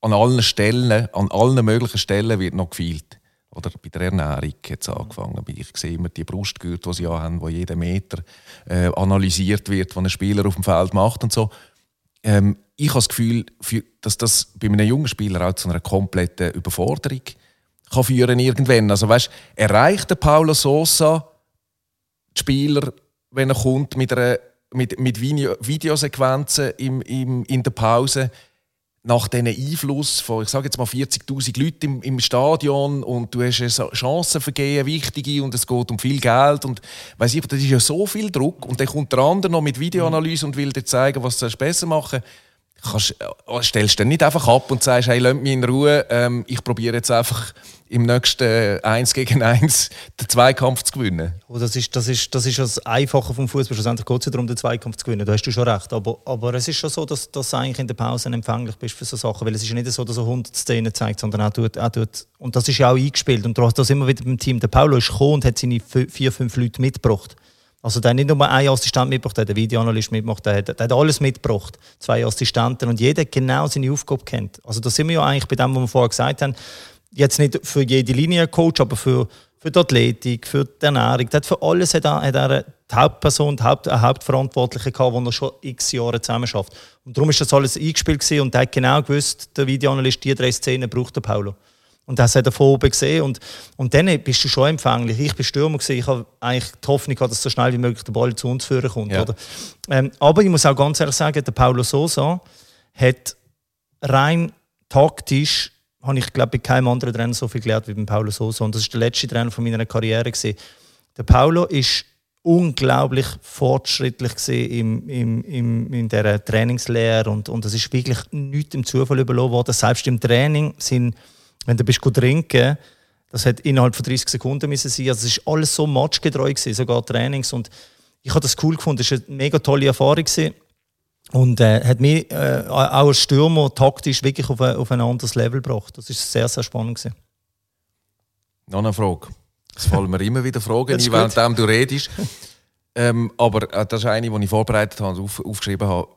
an allen Stellen, an allen möglichen Stellen wird noch gefeilt. Oder bei der Ernährung hat es angefangen. Ich sehe immer die Brustgürtel, die sie haben, wo jeden Meter äh, analysiert wird, was ein Spieler auf dem Feld macht und so. Ähm, ich habe das Gefühl, dass das bei einem jungen Spieler auch zu einer kompletten Überforderung kann führen irgendwann. Also weißt, erreicht der Paulo Sosa die Spieler, wenn er kommt mit, einer, mit, mit Video, Videosequenzen im, im, in der Pause, nach diesem Einfluss von, ich sage jetzt mal 40'000 Leuten im, im Stadion und du hast Chancen vergeben, wichtige, und es geht um viel Geld und weiss ich, das ist ja so viel Druck und dann kommt der andere noch mit Videoanalyse und will dir zeigen, was du besser machen kannst, äh, stellst dann nicht einfach ab und sagst, hey, lass mich in Ruhe, ähm, ich probiere jetzt einfach im nächsten äh, 1 gegen 1 den Zweikampf zu gewinnen. Oh, das, ist, das, ist, das ist das Einfache vom Fußball. Schlussendlich geht es ja darum, den Zweikampf zu gewinnen. Da hast du schon recht. Aber, aber es ist schon so, dass, dass du eigentlich in der Pause empfänglich bist für so Sachen. Weil es ist ja nicht so, dass er 100 Szenen zeigt, sondern auch tut, auch tut. Und das ist ja auch eingespielt. Und du hast das immer wieder beim Team. Der Paulo ist gekommen und hat seine vier, fünf Leute mitgebracht. Also der hat nicht nur einen Assistent mitgebracht, der hat einen Videoanalyst mitgemacht, der hat, der hat alles mitgebracht. Zwei Assistenten und jeder genau seine Aufgabe kennt. Also da sind wir ja eigentlich bei dem, was wir vorher gesagt haben, jetzt nicht für jede Linie Coach, aber für, für die Athletik, für die Ernährung. Der hat für alles hat er, hat er die Hauptperson, die Haupt, eine Hauptverantwortliche gehabt, die er schon x Jahre zusammen schafft. Und darum ist das alles eingespielt gewesen und der hat genau gewusst, der Videoanalyst, die drei Szenen braucht der Paulo. Und das hat er von oben gesehen. Und, und dann bist du schon empfänglich. Ich bin Stürmer gewesen. Ich habe eigentlich die Hoffnung gehabt, dass so schnell wie möglich der Ball zu uns führen kommt. Ja. Oder? Ähm, aber ich muss auch ganz ehrlich sagen, der Paulo Sosa hat rein taktisch, habe ich glaube bei keinem anderen Trainer so viel gelernt wie beim Paulo Sosa. Und das ist der letzte Trainer von meiner Karriere. Gewesen. Der Paulo ist unglaublich fortschrittlich im, im, im, in dieser Trainingslehre und, und es ist wirklich nichts im Zufall überlassen worden. Selbst im Training sind, wenn du bist trinken, das hat innerhalb von 30 Sekunden müssen sein. Also es ist alles so matchgetreu gewesen, sogar Trainings und ich habe das cool gefunden. Es war eine mega tolle Erfahrung gewesen. und äh, hat mich äh, auch als Stürmer taktisch wirklich auf ein, auf ein anderes Level gebracht. Das ist sehr sehr spannend gewesen. Noch eine Frage. Es fallen mir immer wieder Fragen ein, während du redest. ähm, aber äh, das ist eine, die ich vorbereitet habe und auf, aufgeschrieben habe,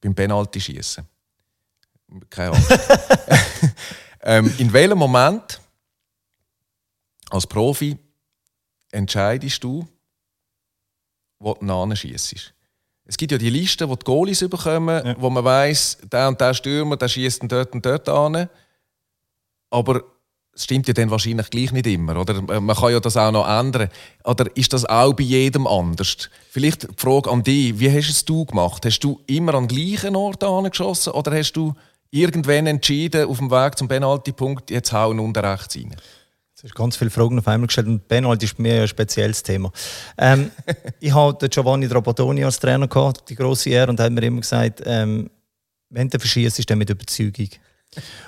beim Penalty schießen. Keine Ahnung. ähm, in welchem Moment als Profi entscheidest du, wo du nachschießt? Es gibt ja die Listen, wo die Goalies bekommen, wo man weiß, der und der Stürmer, der schießt dort und dort an. Aber es stimmt ja dann wahrscheinlich gleich nicht immer, oder? Man kann ja das auch noch ändern. Oder ist das auch bei jedem anders? Vielleicht die Frage an dich, wie hast es du gemacht? Hast du immer an den gleichen Ort geschossen oder hast du irgendwann entschieden, auf dem Weg zum Penaltypunkt, jetzt hauen unter rechts rein? Du hast ganz viele Fragen auf einmal gestellt und Penalty ist mir ein spezielles Thema. Ähm, ich hatte Giovanni Trapattoni als Trainer, gehabt, die grosse Ehre, und er hat mir immer gesagt, ähm, wenn du verschießt, ist dann mit Überzeugung.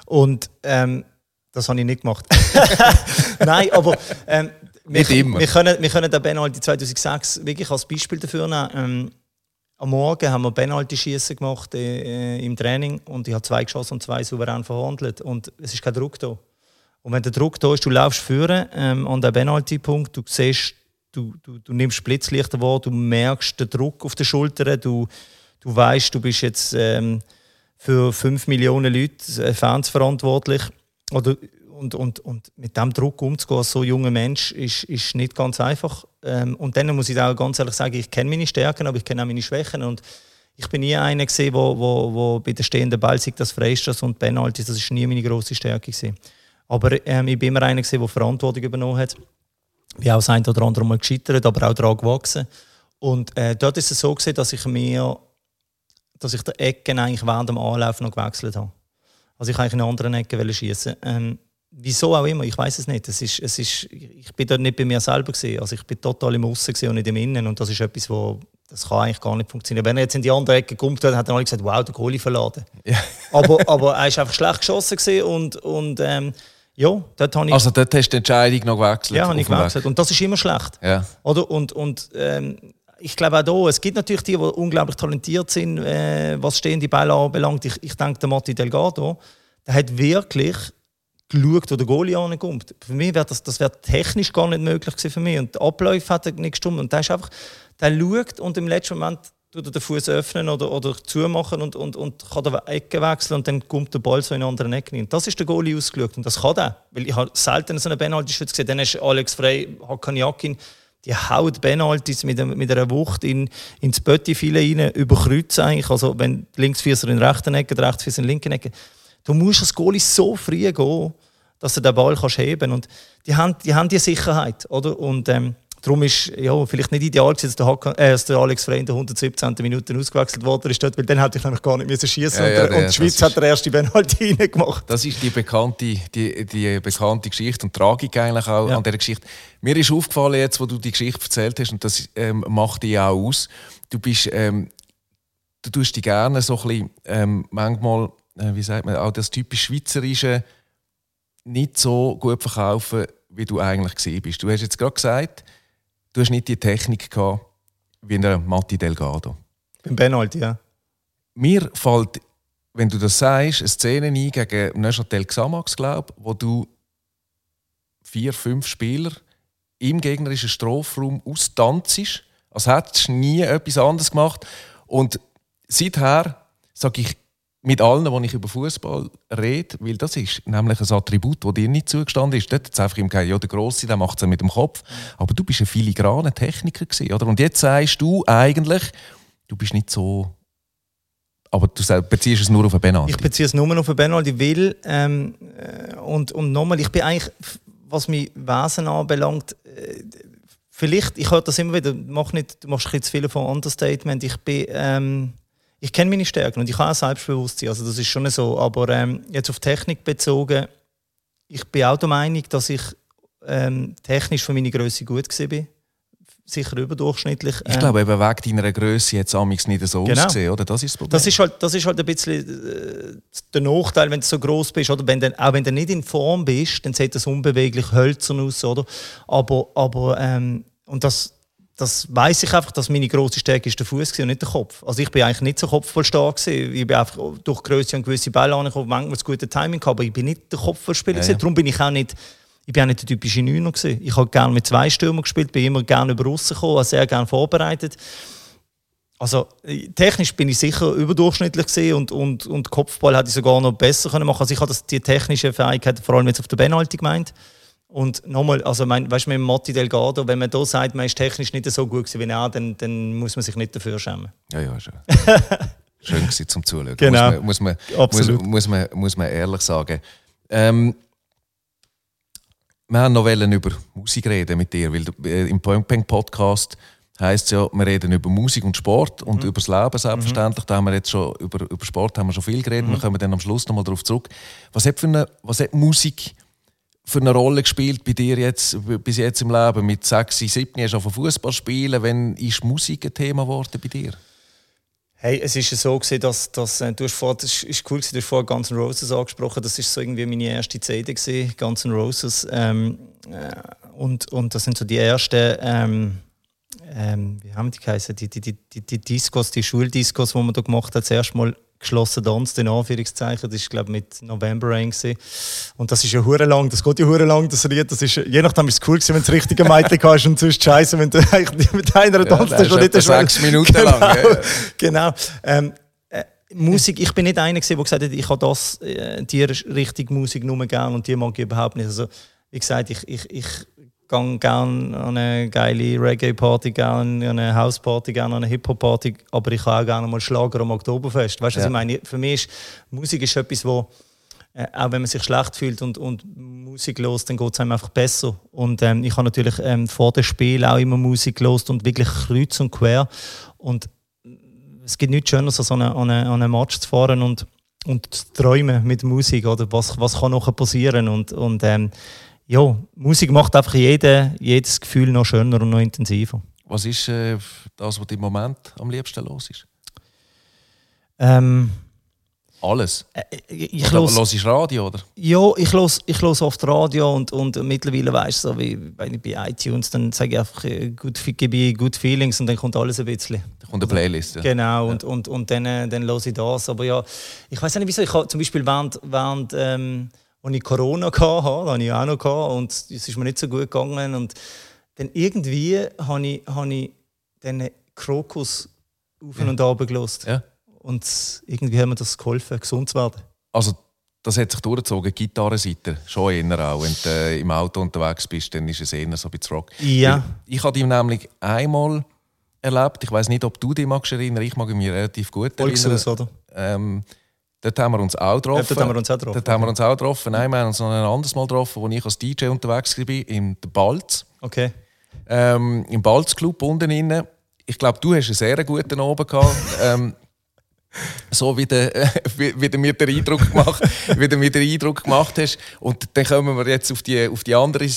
Und ähm, das habe ich nicht gemacht. Nein, aber ähm, wir, Nicht immer. wir können, wir können den Penalty 2006 wirklich als Beispiel dafür nehmen. Am Morgen haben wir Penalty-Schießen gemacht äh, im Training und ich habe zwei geschossen und zwei souverän verhandelt. Und es ist kein Druck da. Und wenn der Druck da ist, du laufst führen ähm, an den Penalty-Punkt, du siehst, du, du, du nimmst Blitzlichter wahr, du merkst den Druck auf den Schultern, du, du weißt, du bist jetzt ähm, für 5 Millionen Leute äh, Fans verantwortlich. Oder, und, und, und mit diesem Druck umzugehen als so junger Mensch ist, ist nicht ganz einfach. Ähm, und dann muss ich auch ganz ehrlich sagen, ich kenne meine Stärken, aber ich kenne auch meine Schwächen. Und ich bin nie einer gesehen, wo, wo, wo bei der stehenden Ball sei das Freistoß und Penalty, das ist nie meine große Stärke gewesen. Aber ähm, ich bin immer einer der Verantwortung übernommen hat. Ich bin auch das eine oder andere Mal gescheitert, aber auch daran gewachsen. Und äh, dort ist es so gewesen, dass ich mir, dass ich der Ecken eigentlich während dem Anlauf noch gewechselt habe. Also ich eigentlich in anderen Ecke schießen. Ähm, wieso auch immer, ich weiß es nicht. Es ist, es ist, ich bin dort nicht bei mir selber gewesen. Also ich bin total im Aussen und nicht im Innen. Und das ist etwas, wo das kann eigentlich gar nicht funktionieren. Wenn er jetzt in die andere Ecke kommt, hat er alle gesagt, wow, der Goalie verladen. aber, aber er ist einfach schlecht geschossen und, und ähm, ja, dort habe ich, Also dort hast du die Entscheidung noch gewechselt? ja, habe ich gewechselt. Und das ist immer schlecht. Ja. Oder? Und, und ähm, ich glaube auch hier, es gibt natürlich die, die unglaublich talentiert sind, äh, was stehende Bälle anbelangt. Ich, ich denke, der Matti Delgado, der hat wirklich geschaut, wo der Goalie ankommt. Für mich wäre das, das wär technisch gar nicht möglich gewesen für mich. Und die Abläufe hat nicht gestimmt. Und der ist einfach, der schaut und im letzten Moment tut er den Fuß öffnen oder, oder zumachen und, und, und kann die Ecke wechseln und dann kommt der Ball so in eine andere Ecke rein. Das ist der Goalie ausgeschaut und das kann er. Weil ich habe selten so einen Penalty-Schütze gesehen. Dann hast Alex Frey, Hakanyakin, die haut Penalties mit, mit einer Wucht in, ins Böttifile rein, über Kreuz eigentlich. Also wenn die Linksfüßer in der rechten Ecke, der Rechtsfüßer in der linken Ecke. Du musst als Goalie so früh gehen, dass du den Ball kannst heben Und die haben die, haben die Sicherheit, oder? Und ähm, darum ist ja, vielleicht nicht ideal dass der, Hakan, äh, dass der Alex Frey in der 117. Minute ausgewechselt worden ist, dort, weil dann hätte ich nämlich gar nicht müssen schießen Ja, ja, und, der- ja, und die Schweiz hat der erste Penalty reingemacht. Das ist die bekannte, die, die bekannte Geschichte und Tragik eigentlich auch an dieser Geschichte. Mir ist aufgefallen jetzt, wo du die Geschichte erzählt hast, und das ähm, macht dich auch aus, du bist, ähm, du tust dich gerne so ein bisschen, ähm, manchmal, äh, wie sagt man, auch das typisch Schweizerische nicht so gut verkaufen, wie du eigentlich gesehen bist. Du hast jetzt gerade gesagt, du hast nicht die Technik gehabt wie der Matti Delgado. Beim Penalty, ja. Mir fällt, wenn du das sagst, eine Szene ein gegen Neuchâtel Xamax, glaube wo du vier, fünf Spieler im gegnerischen Strafraum austanzest, als hättest du nie etwas anderes gemacht. Und seither sage ich mit allen, die ich über Fußball rede, weil das ist nämlich ein Attribut, das dir nicht zugestanden ist. Dort hat es einfach ihm gesagt, ja, der Grosse, der macht es mit dem Kopf. Aber du bist ein filigraner Techniker gewesen, oder? Und jetzt sagst du eigentlich, du bist nicht so Aber du beziehst es nur auf einen Penalty? Ich beziehe es nur auf einen Penalty, weil ähm, äh, und, und nochmal, ich bin eigentlich, was mein Wesen anbelangt, äh, vielleicht, ich höre das immer wieder, mach nicht, du machst ein bisschen zu viel von Understatement, ich bin, ähm, ich kenne meine Stärken und ich habe auch Selbstbewusstsein, also das ist schon so, aber ähm, jetzt auf Technik bezogen, ich bin auch der Meinung, dass ich ähm, technisch für meine Größe gut war. Sicher überdurchschnittlich. Ich ähm, glaube, eben wegen deiner Größe jetzt amigs nicht so Genau. ausgesehen, oder? Das ist das Problem. Das ist halt, das ist halt ein bisschen äh, der Nachteil, wenn du so groß bist. Oder wenn du, auch wenn du nicht in Form bist, dann sieht das unbeweglich hölzern aus. Oder? Aber, aber ähm, und das, das weiß ich einfach, dass meine grosse Stärke ist der Fuß und nicht der Kopf. Also ich bin eigentlich nicht so kopfvoll stark gewesen. Ich bin einfach durch Größe und gewisse Bälle angekommen, manchmal das gute Timing gehabt, aber ich bin nicht der Kopfballspieler Ja, ja. Darum bin ich auch nicht ich bin auch nicht der typische Neuner gewesen. Ich habe gerne mit zwei Stürmern gespielt, bin immer gerne über außen gekommen, habe sehr gerne vorbereitet. Also äh, technisch bin ich sicher überdurchschnittlich gewesen und, und, und Kopfball hätte ich sogar noch besser können machen. Also ich habe das, die technische Fähigkeit vor allem jetzt auf der Penalty gemeint. Und nochmal, also mein, weißt du, mit dem Motti Delgado, wenn man da sagt, man ist technisch nicht so gut wie er, dann, dann muss man sich nicht dafür schämen. Ja, ja, schön. schön gewesen zum Zuschauen. Genau. Muss man, muss, man, muss, Absolut. muss, man, muss man ehrlich sagen. Ähm, wir haben noch über Musik reden mit dir, weil äh, im Peng Peng Podcast heisst es ja, wir reden über Musik und Sport und über das Leben selbstverständlich. Da haben wir jetzt schon über, über Sport haben wir schon viel geredet. Wir kommen dann am Schluss nochmal darauf zurück. Was hat, für eine, was hat Musik für eine Rolle gespielt bei dir jetzt, bis jetzt im Leben? Mit 6, 7 hast du auf Fußball spielen. Wann ist Musik ein Thema geworden bei dir? Hey, es ist ja so gewesen, dass, dass äh, du hast vor, das ist cool gewesen, du hast vorher Guns N' Roses angesprochen. Das ist so irgendwie meine erste CD gewesen, Guns N' Roses. Ähm, äh, und, und das sind so die ersten, ähm, ähm, wie haben die geheißen? Die, die, die, die, die Discos, die Schuldiscos, die man da gemacht hat. Das erste Mal geschlossen Tanz, in Anführungszeichen. Das ist, glaube mit November Rain gewesen. Und das ist ja hure lang, das geht ja hure lang, das Lied. Das ist, je nachdem ist es cool gewesen, wenn du das richtige Mädchen hast und sonst scheiße, wenn du eigentlich mit einer tanzt das ist und nicht sechs Minuten lang, ja, ja. genau. Ähm, äh, Musik, ich bin nicht einer, der gesagt hat, ich habe das, äh, die richtige Musik nur gerne und die mag ich überhaupt nicht. Also, wie gesagt, ich, ich, ich gehe gerne an eine geile Reggae-Party, gerne an eine House-Party, gerne an eine Hip-Hop-Party, aber ich kann auch gerne mal Schlager am Oktoberfest. Weißt du, was Ja. ich meine? Für mich ist Musik ist etwas, wo äh, auch wenn man sich schlecht fühlt und, und Musik los, dann geht es einem einfach besser. Und ähm, ich habe natürlich ähm, vor dem Spiel auch immer Musik gelost und wirklich kreuz und quer. Und es gibt nichts Schöneres, als an einen eine Match zu fahren und, und zu träumen mit Musik. Oder was, was kann noch passieren? Und, und ähm, ja, Musik macht einfach jede, jedes Gefühl noch schöner und noch intensiver. Was ist äh, das, was dir im Moment am liebsten los ist? Ähm, Alles. ich ich Oder los, los ist Radio, oder? Ja, ich los, ich los oft Radio und, und mittlerweile weißt du, so wie wenn ich bei iTunes, dann sage ich einfach, äh, good, gebe ich good feelings und dann kommt alles ein bisschen. Da kommt eine Playlist. Ja. Genau, und, und, und dann, äh, dann höre ich das. Aber ja, ich weiß nicht wieso. Ich habe zum Beispiel während, während ähm, als ich Corona hatte, da hatte ich auch noch gehabt, und es ist mir nicht so gut gegangen. Und dann irgendwie habe ich, habe ich den Krokus auf und ab gelost. Ja. Und irgendwie hat mir das geholfen, gesund zu werden. Also, das hat sich durchgezogen, Gitarrenseite. Schon eher auch. Wenn du äh, im Auto unterwegs bist, dann ist es eher so ein bisschen Rock. Ja. Weil Ich habe ihn nämlich einmal erlebt. Ich weiß nicht, ob du dich magst erinnern. Ich mag mich relativ gut Volkshaus, erinnern. oder? Ähm, dort haben wir uns auch getroffen. Dort haben wir uns auch getroffen. Dort haben wir uns auch getroffen. Nein, wir haben uns noch ein anderes Mal getroffen, als ich als DJ unterwegs war, im Balz. Okay. ähm, im Balz Club unten inne. Ich glaube, du hast einen sehr guten Abend gehabt. ähm, so wie, äh, wie, wie du mir den Eindruck gemacht, wie du mir den Eindruck gemacht hast. Und dann kommen wir jetzt auf die, auf die andere äh,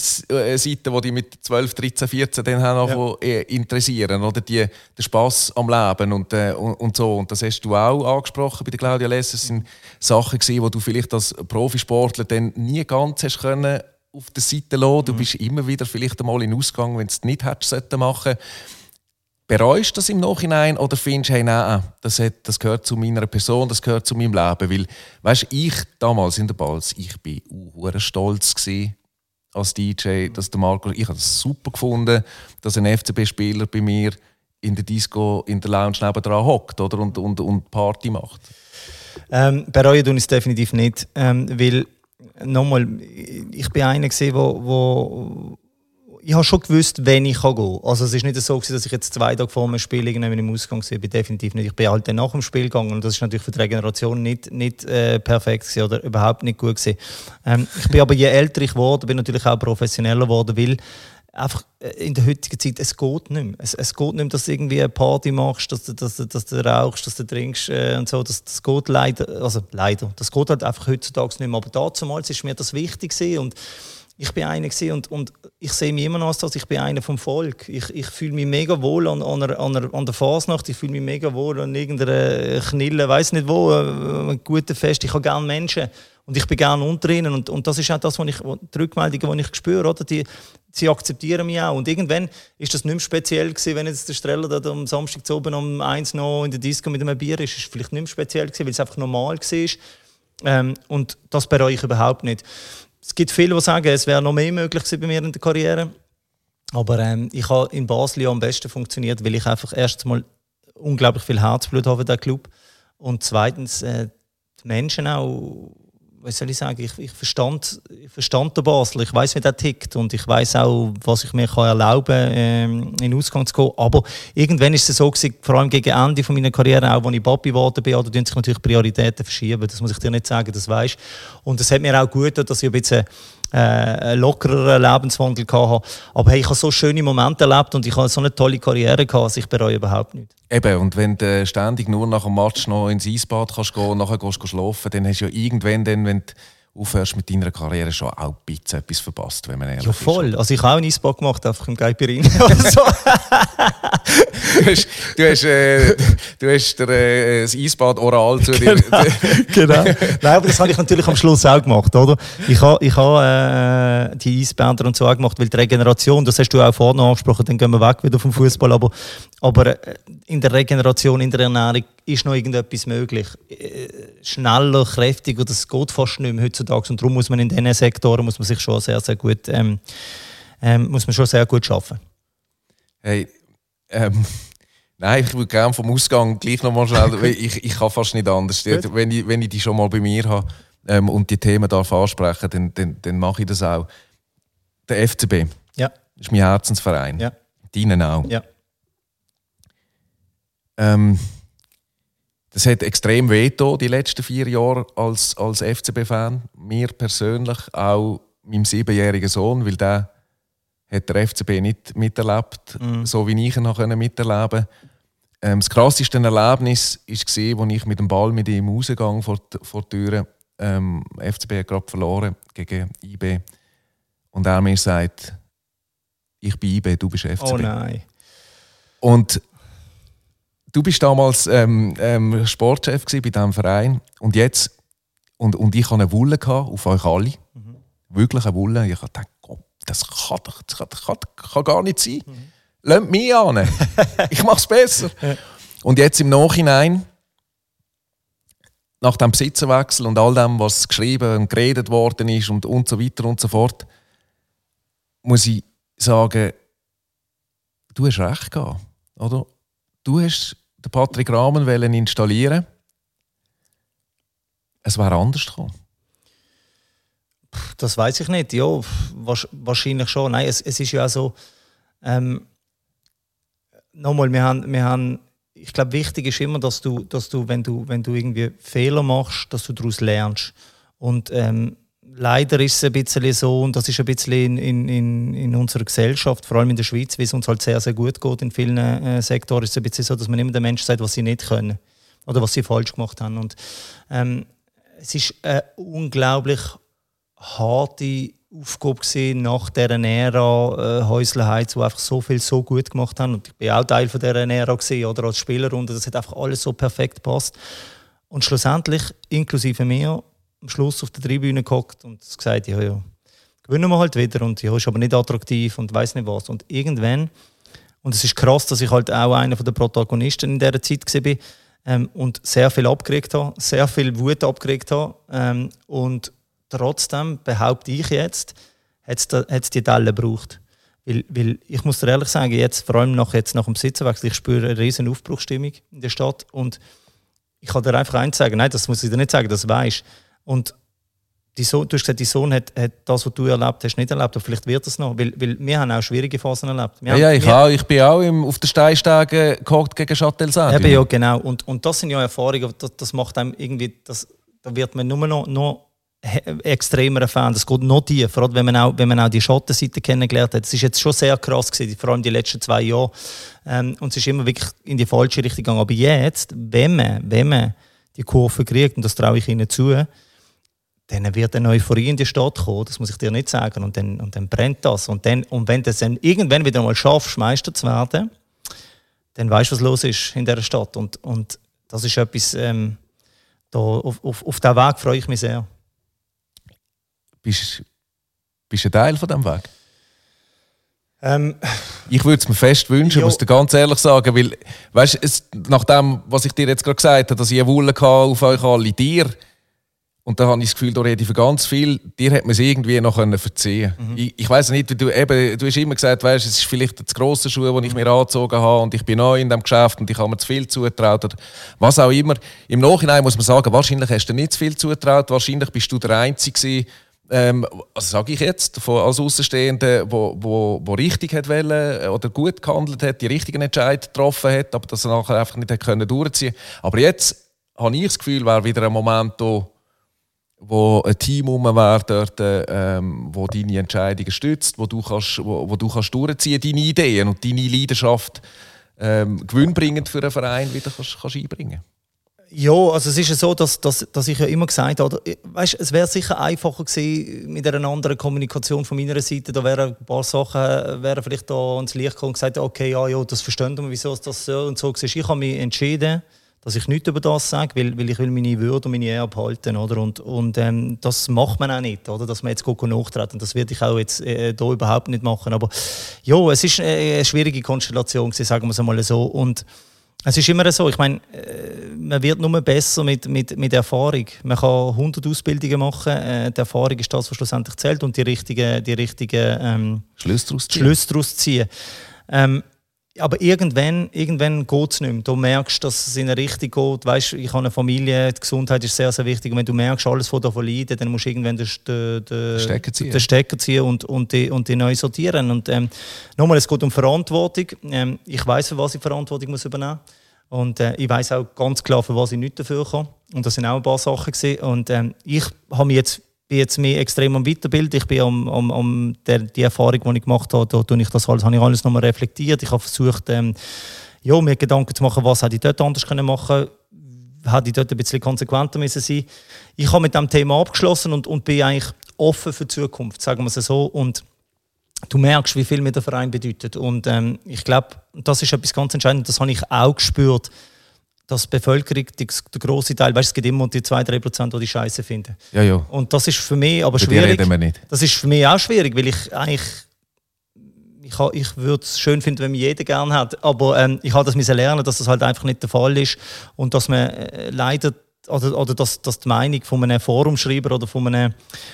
Seite, die dich mit 12, 13, 14 dann haben angefangen, äh, interessieren, oder? Die, der Spass am Leben und, äh, und, und so. Und das hast du auch angesprochen bei der Claudia Less. Es sind Sachen gewesen, die du vielleicht als Profisportler dann nie ganz hast können auf der Seite lassen. Du bist immer wieder vielleicht einmal in Ausgang, wenn du es nicht hättest machen Bereust du das im Nachhinein oder findest du, hey, nein, das, hat, das gehört zu meiner Person, das gehört zu meinem Leben? Weil, weißt ich damals in der Balz, ich uh, stolz als DJ, dass der Marco, ich habe es super gefunden, dass ein FCB-Spieler bei mir in der Disco, in der Lounge nebendran hockt oder, und, und, und Party macht. Ähm, bereuen ich es definitiv nicht, ähm, weil nochmal, ich bin einer wo ich habe schon gewusst, wenn ich gehen kann. Also es ist nicht so, dass ich jetzt zwei Tage vor dem Spiel irgendwann im Ausgang war. bin definitiv nicht. Ich bin halt dann nach dem Spiel gegangen und das ist natürlich für die Regeneration nicht, nicht äh, perfekt gewesen oder überhaupt nicht gut gewesen. Ähm, ich bin aber je älter ich wurde, bin natürlich auch professioneller geworden, weil einfach äh, in der heutigen Zeit, es geht nicht mehr. Es, es geht nicht mehr, dass du irgendwie eine Party machst, dass du, dass, du, dass du rauchst, dass du trinkst äh, und so. Das, das geht leider, also leider, das geht halt einfach heutzutage nicht mehr. Aber damals ist mir das wichtig gewesen und ich bin einer und, und ich sehe mich immer noch als ich bin einer vom Volk. Ich, ich fühle mich mega wohl an, an, einer, an, der Fasnacht, ich fühle mich mega wohl an irgendeiner Knille, weiß nicht wo, äh, ein guter Fest. Ich habe gerne Menschen und ich bin gerne unter ihnen und, und das ist auch das, was ich, die Rückmeldungen, die ich spüre, oder? Die, sie akzeptieren mich auch und irgendwann ist das nicht mehr speziell gewesen, wenn jetzt der Streller da am Samstag zu oben um eins noch in der Disco mit einem Bier ist, ist vielleicht nicht mehr speziell gewesen, weil es einfach normal war. Ähm, und das bereue ich überhaupt nicht es gibt viele, die sagen, es wäre noch mehr möglich bei mir in der Karriere. Aber ähm, ich habe in Basel ja am besten funktioniert, weil ich einfach erstens mal unglaublich viel Herzblut habe in diesem Club und zweitens äh, die Menschen auch was soll ich sagen, ich, ich, verstand, verstand den Basel, ich weiß, wie der tickt und ich weiß auch, was ich mir kann erlauben kann, ähm, in Ausgang zu gehen. Aber irgendwann ist es so gewesen, vor allem gegen Ende von meiner Karriere, auch als ich Papi geworden bin, da tun sich natürlich Prioritäten verschieben, das muss ich dir nicht sagen, das weißt Und es hat mir auch gut dass ich ein bisschen äh, lockereren Lebenswandel hatte. Aber hey, ich habe so schöne Momente erlebt und ich habe so eine tolle Karriere gehabt, also ich bereue überhaupt nicht. Eben, und wenn du ständig nur nach dem Match noch ins Eisbad kannst gehen und nachher gehst du schlafen, dann hast du ja irgendwann, dann, wenn du aufhörst mit deiner Karriere, schon auch ein bisschen etwas verpasst, wenn man ehrlich Ja, voll. Ist. Also ich habe auch ein Eisbad gemacht, einfach im Geipirin. so. du hast, du hast, äh, du hast der, äh, das Eisbad oral zu dir. genau. genau. Nein, aber das habe ich natürlich am Schluss auch gemacht, oder? Ich habe ich ha, äh, die Eisbänder und so auch gemacht, weil die Regeneration, das hast du auch vorne angesprochen, dann gehen wir weg wieder vom Fußball, aber, aber äh, in der Regeneration, in der Ernährung ist noch irgendetwas möglich. Äh, schneller, kräftiger, das geht fast nicht mehr heutzutage und darum muss man in diesen Sektoren muss man sich schon sehr, sehr gut, ähm, ähm, muss man schon sehr gut schaffen. Hey, ähm, nein, ich würde gerne vom Ausgang gleich nochmal schnell, ich, ich kann fast nicht anders. wenn, ich, wenn ich die schon mal bei mir habe ähm, und die Themen darf ansprechen, dann, dann, dann mache ich das auch. Der FCB ja. ist mein Herzensverein. Ja. Deinen auch. Ja. Ähm, das hat extrem wehgetan, die letzten vier Jahre als, als FCB-Fan. Mir persönlich, auch meinem siebenjährigen Sohn, weil der hat der FCB nicht miterlebt, mhm. so wie ich ihn noch miterleben ähm, Das krasseste Erlebnis war, als ich mit dem Ball mit ihm rausgegangen vor, vor die Türe. Ähm, FCB hat gerade verloren gegen IB. Und er mir sagt, ich bin IB, du bist FCB. Oh nein. Und du bist damals ähm, ähm, Sportchef bei diesem Verein und jetzt und, und ich hatte eine Wulle auf euch alle. Mhm. Wirklich eine Wulle. Ich dachte, das kann das kann, kann, kann gar nicht sein. Mhm. Lasst mich an. ich mache es besser. Und jetzt im Nachhinein, nach dem Besitzerwechsel und all dem, was geschrieben und geredet worden ist und, und so weiter und so fort, muss ich sagen, du hast recht gehabt. Oder? Du hast den Patrick Rahmen installieren Es wäre anders gekommen. Das weiß ich nicht. Ja, wahrscheinlich schon. Nein, es, es ist ja auch so. Ähm, nochmal, wir haben, wir haben, ich glaube, wichtig ist immer, dass du, dass du, wenn du, wenn du irgendwie Fehler machst, dass du daraus lernst. Und ähm, leider ist es ein bisschen so, und das ist ein bisschen in, in, in unserer Gesellschaft, vor allem in der Schweiz, wie es uns halt sehr, sehr gut geht in vielen äh, Sektoren, ist es ein bisschen so, dass man immer den Menschen sagt, was sie nicht können oder was sie falsch gemacht haben. Und ähm, es ist eine unglaublich harte Aufgabe gewesen, nach dieser Ära äh, Häusle Heiz, die einfach so viel so gut gemacht haben. Und ich bin auch Teil von dieser Ära gewesen, oder als Spieler und das hat einfach alles so perfekt gepasst. Und schlussendlich, inklusive mir, am Schluss auf der Tribüne gehockt und gesagt, ja, ja, gewinnen wir halt wieder und ja, ist aber nicht attraktiv und weiß nicht was. Und irgendwann, und es ist krass, dass ich halt auch einer der Protagonisten in dieser Zeit war ähm, und sehr viel abgeregt habe, sehr viel Wut abgeregt habe ähm, und trotzdem behaupte ich jetzt, hat es die Delle gebraucht. Weil, weil ich muss dir ehrlich sagen, jetzt, vor allem nach, jetzt nach dem Sitzenwechsel, ich spüre eine riesen Aufbruchstimmung in der Stadt und ich kann dir einfach eins sagen, nein, das muss ich dir nicht sagen, das weißt Und die Sohn, du hast gesagt, dein Sohn hat, hat das, was du erlebt hast, nicht erlebt. Aber vielleicht wird es noch. Weil, weil wir haben auch schwierige Phasen erlebt. Wir Ja, haben, ja, ich, auch, ich bin auch im, auf der Steinstege gehockt gegen Châtel Eben, ja, genau. Und, und das sind ja Erfahrungen, das, das macht einem irgendwie, das, da wird man nur noch, noch extremer Fan. Das geht noch tiefer, gerade wenn man auch, wenn man auch die Schattenseite kennengelernt hat. Es ist jetzt schon sehr krass gewesen, vor allem die letzten zwei Jahre. Ähm, und es ist immer wirklich in die falsche Richtung gegangen. Aber jetzt, wenn man, wenn man die Kurve kriegt, und das traue ich ihnen zu, dann wird eine Euphorie in die Stadt kommen, das muss ich dir nicht sagen. Und dann, und dann brennt das. Und, dann, und wenn du es dann irgendwann wieder mal schaffst, Meister zu werden, dann weißt du, was los ist in dieser Stadt. Und, und das ist etwas, ähm, da, auf, auf, auf diesen Weg freue ich mich sehr. Bist bist du ein Teil von diesem Weg? Ähm, Ich würde es mir fest wünschen, Ja. muss dir ganz ehrlich sagen, weil, weißt, es, nach dem, was ich dir jetzt gerade gesagt habe, dass ich eine hatte auf euch alle, dir, und da habe ich das Gefühl, da rede ich für ganz viel, dir hat man es irgendwie noch verziehen. Ich, ich weiß nicht, du, eben, du hast immer gesagt, weißt, es ist vielleicht das grosse Schuh, den ich mir angezogen habe und ich bin neu in diesem Geschäft und ich habe mir zu viel zugetraut oder was auch immer. Im Nachhinein muss man sagen, wahrscheinlich hast du nicht zu viel zugetraut, wahrscheinlich bist du der Einzige gewesen, ähm, also sage ich jetzt, von, als Außenstehender, wo, wo, wo richtig hat wollen, oder gut gehandelt hat, die richtigen Entscheidungen getroffen hat, aber das nachher einfach nicht hat können durchziehen. Aber jetzt habe ich das Gefühl, wäre wieder ein Moment da, wo ein Team herum wäre, dort, ähm, wo deine Entscheidungen stützt, wo du kannst, wo, wo du kannst durchziehen, deine Ideen und deine Leidenschaft ähm, gewinnbringend für einen Verein wieder kannst, kannst einbringen. Ja, also es ist ja so, dass, dass, dass ich ja immer gesagt habe, weißt, es wäre sicher einfacher gewesen mit einer anderen Kommunikation von meiner Seite. Da wären ein paar Sachen wären vielleicht da ans Licht gekommen und gesagt, okay, ja, ja, das verstehen wir, wieso es das so und so war. Ich habe mich entschieden, dass ich nichts über das sage, weil, weil ich will meine Würde und meine Ehre behalten, oder? Und, und ähm, das macht man auch nicht, oder? Dass man jetzt nachtreten. Das werde ich auch jetzt äh, da überhaupt nicht machen. Aber ja, es ist äh, eine schwierige Konstellation gewesen, sagen wir es einmal so. Und es ist immer so, ich meine, äh, man wird nur besser mit, mit, mit Erfahrung. Man kann 100 Ausbildungen machen, äh, die Erfahrung ist das, was schlussendlich zählt und die richtigen, die richtigen ähm, Schluss daraus ziehen. Schlüsse daraus ziehen. Ähm, aber irgendwann, irgendwann geht es nicht mehr. Du merkst, dass es in eine Richtung geht. Weißt, ich habe eine Familie, die Gesundheit ist sehr, sehr wichtig. Und wenn du merkst, alles von davon leiden, dann musst du irgendwann den, den, den, Stecker ziehen. den Stecker ziehen und, und, die, und die neu sortieren. Und ähm, nochmal, es geht um Verantwortung. Ähm, ich weiß, für was ich Verantwortung muss übernehmen muss. Und äh, ich weiß auch ganz klar, für was ich nicht dafür kann. Und das sind auch ein paar Sachen gewesen. Und ähm, ich habe mich jetzt bin jetzt mehr extrem am Weiterbilden. Ich bin am, am, am der, die Erfahrung, die ich gemacht habe, da ich das alles, habe ich alles nochmal reflektiert. Ich habe versucht, ähm, ja, mir Gedanken zu machen, was hätte ich dort anders können machen hätte ich dort ein bisschen konsequenter müssen sein Ich habe mit dem Thema abgeschlossen und, und bin eigentlich offen für die Zukunft, sagen wir es so. Und du merkst, wie viel mir der Verein bedeutet. Und ähm, ich glaube, das ist etwas ganz Entscheidendes. Das habe ich auch gespürt, dass die Bevölkerung, die, der große Teil, weißt, es gibt immer die 2-3 Prozent, die die Scheiße finden. Ja, ja. Und das ist für mich aber Über die schwierig. reden wir nicht. Das ist für mich auch schwierig, weil ich eigentlich ich, ha- ich würde es schön finden, wenn mich jeder gerne hat, aber ähm, ich habe das müssen lernen, dass das halt einfach nicht der Fall ist und dass man äh, leider oder, oder dass, dass die Meinung von einem Forumschreiber oder von einem,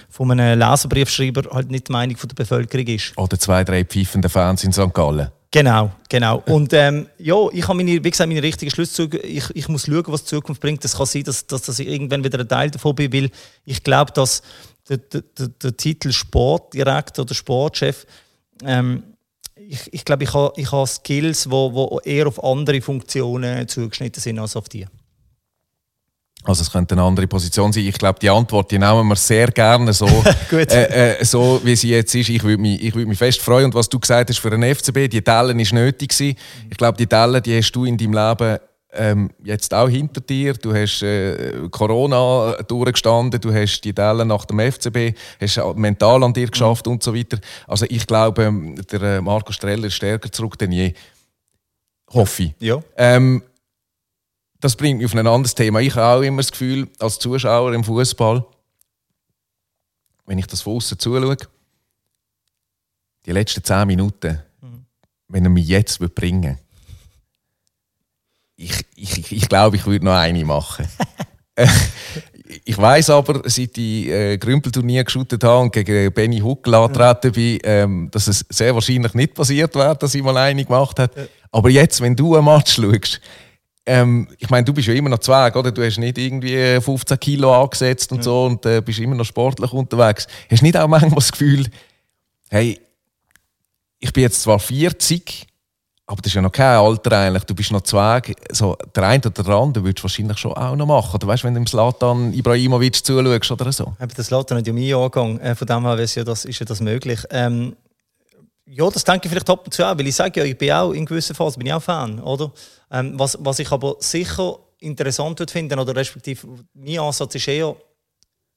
von einem Leserbriefschreiber halt nicht die Meinung von der Bevölkerung ist. Oder zwei, drei pfeifende Fans in St. Gallen. Genau, genau. Und ähm, ja, ich habe meine, wie gesagt, meine richtigen Schlusszüge. Ich, ich muss schauen, was die Zukunft bringt. Es kann sein, dass, dass, dass ich irgendwann wieder ein Teil davon bin, weil ich glaube, dass der, der, der, Titel Sportdirektor oder Sportchef, ähm, ich, ich glaube, ich habe ich habe Skills, die wo, wo eher auf andere Funktionen zugeschnitten sind als auf die. Also es könnte eine andere Position sein. Ich glaube, die Antwort die nehmen wir sehr gerne so, äh, äh, so wie sie jetzt ist. Ich würde mich, ich würde mich fest freuen. Und was du gesagt hast für den FCB, die Dellen ist nötig gewesen. Ich glaube, die Dellen, die hast du in deinem Leben ähm, jetzt auch hinter dir. Du hast äh, Corona durchgestanden, du hast die Dellen nach dem FCB, hast mental an dir geschafft und so weiter. Also ich glaube, ähm, der äh, Marco Streller ist stärker zurück denn je. Hoffe ich. Ja. Ähm, das bringt mich auf ein anderes Thema. Ich habe auch immer das Gefühl, als Zuschauer im Fußball, wenn ich das von außen zuschaue, die letzten zehn Minuten, wenn er mich jetzt würde bringen ich, ich, ich, ich glaube, ich würde noch eine machen. Äh, ich weiß aber, seit ich äh, Grümpelturnier geschootet habe und gegen Benny Huckel antreten bin, ähm, dass es sehr wahrscheinlich nicht passiert wäre, dass ich mal eine gemacht habe. Aber jetzt, wenn du ein Match schaust, ähm, ich meine, du bist ja immer noch Zweig, oder? Du hast nicht irgendwie 15 Kilo angesetzt und so und äh, bist immer noch sportlich unterwegs. Hast du nicht auch manchmal das Gefühl, hey, ich bin jetzt zwar 40, aber das ist ja noch kein Alter eigentlich. Du bist noch Zweig. So, der eine oder der andere würdest du wahrscheinlich schon auch noch machen. Oder weißt du, wenn du dem Slatan Ibrahimovic zuschaust oder so? Eben, das Latte nicht ja mein Jahrgang. Äh, von dem her ist ja das, ist ja das möglich. Ähm, ja, das denke ich vielleicht ab und zu auch, weil ich sage ja, ich bin auch in gewisser Phase bin ich auch Fan, oder? Ähm, was, was ich aber sicher interessant würde finden, oder respektive mein Ansatz ist eher,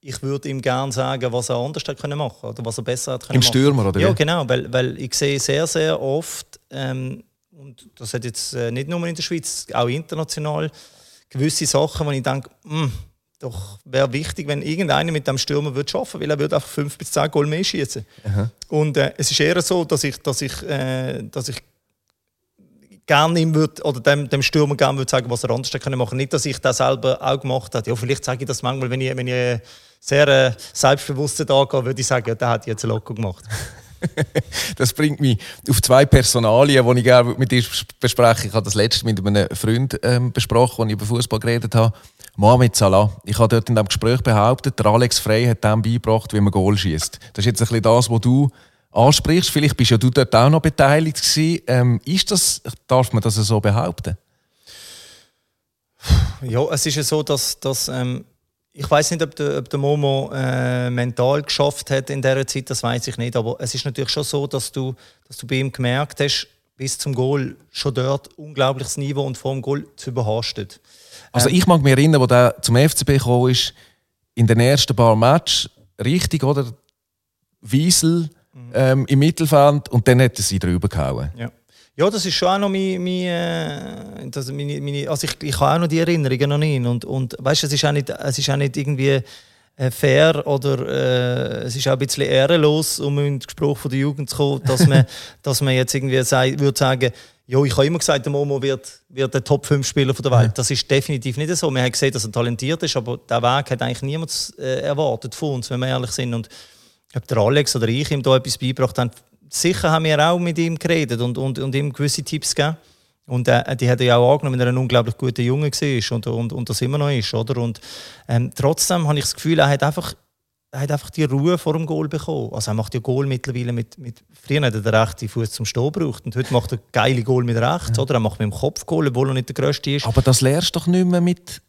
ich würde ihm gerne sagen, was er anders hätte können machen oder was er besser hätte können Im machen. Stürmer, oder Ja, genau, weil, weil ich sehe sehr, sehr oft, ähm, und das hat jetzt äh, nicht nur in der Schweiz, auch international, gewisse Sachen, wo ich denke, hm, doch wäre wichtig, wenn irgendeiner mit dem Stürmer würde schaffen, weil er würde einfach fünf bis zehn Goal mehr schießen. Und äh, es ist eher so, dass ich, dass ich, äh, dass ich gerne ihm würd, oder dem, dem Stürmer gerne würde sagen, was er anders machen. Nicht, dass ich das selber auch gemacht habe. Ja, vielleicht sage ich das manchmal, wenn ich, wenn ich sehr äh, selbstbewusst da gehe, würde ich sagen, ja, der hat jetzt locker gemacht. Das bringt mich auf zwei Personalien, die ich gerne mit dir bespreche. Ich habe das letzte mit einem Freund ähm, besprochen, als ich über Fußball geredet habe. Mohamed Salah. Ich habe dort in diesem Gespräch behauptet, der Alex Frey hat dem beigebracht, wie man Goal schießt. Das ist jetzt ein bisschen das, was du ansprichst. Vielleicht bist ja du dort auch noch beteiligt gewesen. Ähm, ist das, darf man das so behaupten? Ja, es ist ja so, dass, dass ähm, ich weiß nicht, ob der, ob der Momo äh, mental geschafft hat in dieser Zeit, das weiß ich nicht. Aber es ist natürlich schon so, dass du, dass du bei ihm gemerkt hast, bis zum Goal schon dort unglaubliches Niveau und vor dem Goal zu überhastet. Also ich mag mich erinnern, als er zum FCB gekommen ist, in den ersten paar Matches, richtig, oder? Wiesel ähm, im Mittelfeld und dann hat er sie drüber gehauen. Ja. Ja, das ist schon auch noch mein, mein, äh, das, meine, meine, also ich, ich habe auch noch die Erinnerungen an ihn und, und weißt, es ist auch nicht, es ist auch nicht irgendwie äh, fair oder äh, es ist auch ein bisschen ehrenlos, um in den Gespräch von der Jugend zu kommen, dass man, dass man jetzt irgendwie sei, würde sagen, ja, ich habe immer gesagt, der Momo wird, wird der Top 5 Spieler der Welt. Das ist definitiv nicht so. Wir haben gesehen, dass er talentiert ist, aber der Weg hat eigentlich niemand äh, erwartet von uns, wenn wir ehrlich sind. Und ob der Alex oder ich ihm da etwas beigebracht haben, sicher haben wir auch mit ihm geredet und, und, und ihm gewisse Tipps gegeben. Und äh, die hat er ja auch angenommen, weil er ein unglaublich guter Junge war und, und, und das immer noch ist. Oder? Und, ähm, trotzdem habe ich das Gefühl, er hat einfach, er hat einfach die Ruhe vor dem Goal bekommen. Also er macht ja Goal mittlerweile mit, mit früher hat er den rechten Fuß zum Stehen gebraucht und heute macht er geile Goal mit rechts. Oder? Er macht mit dem Kopf Goal, obwohl er nicht der Größte ist. Aber das lernst du doch nicht mehr mit.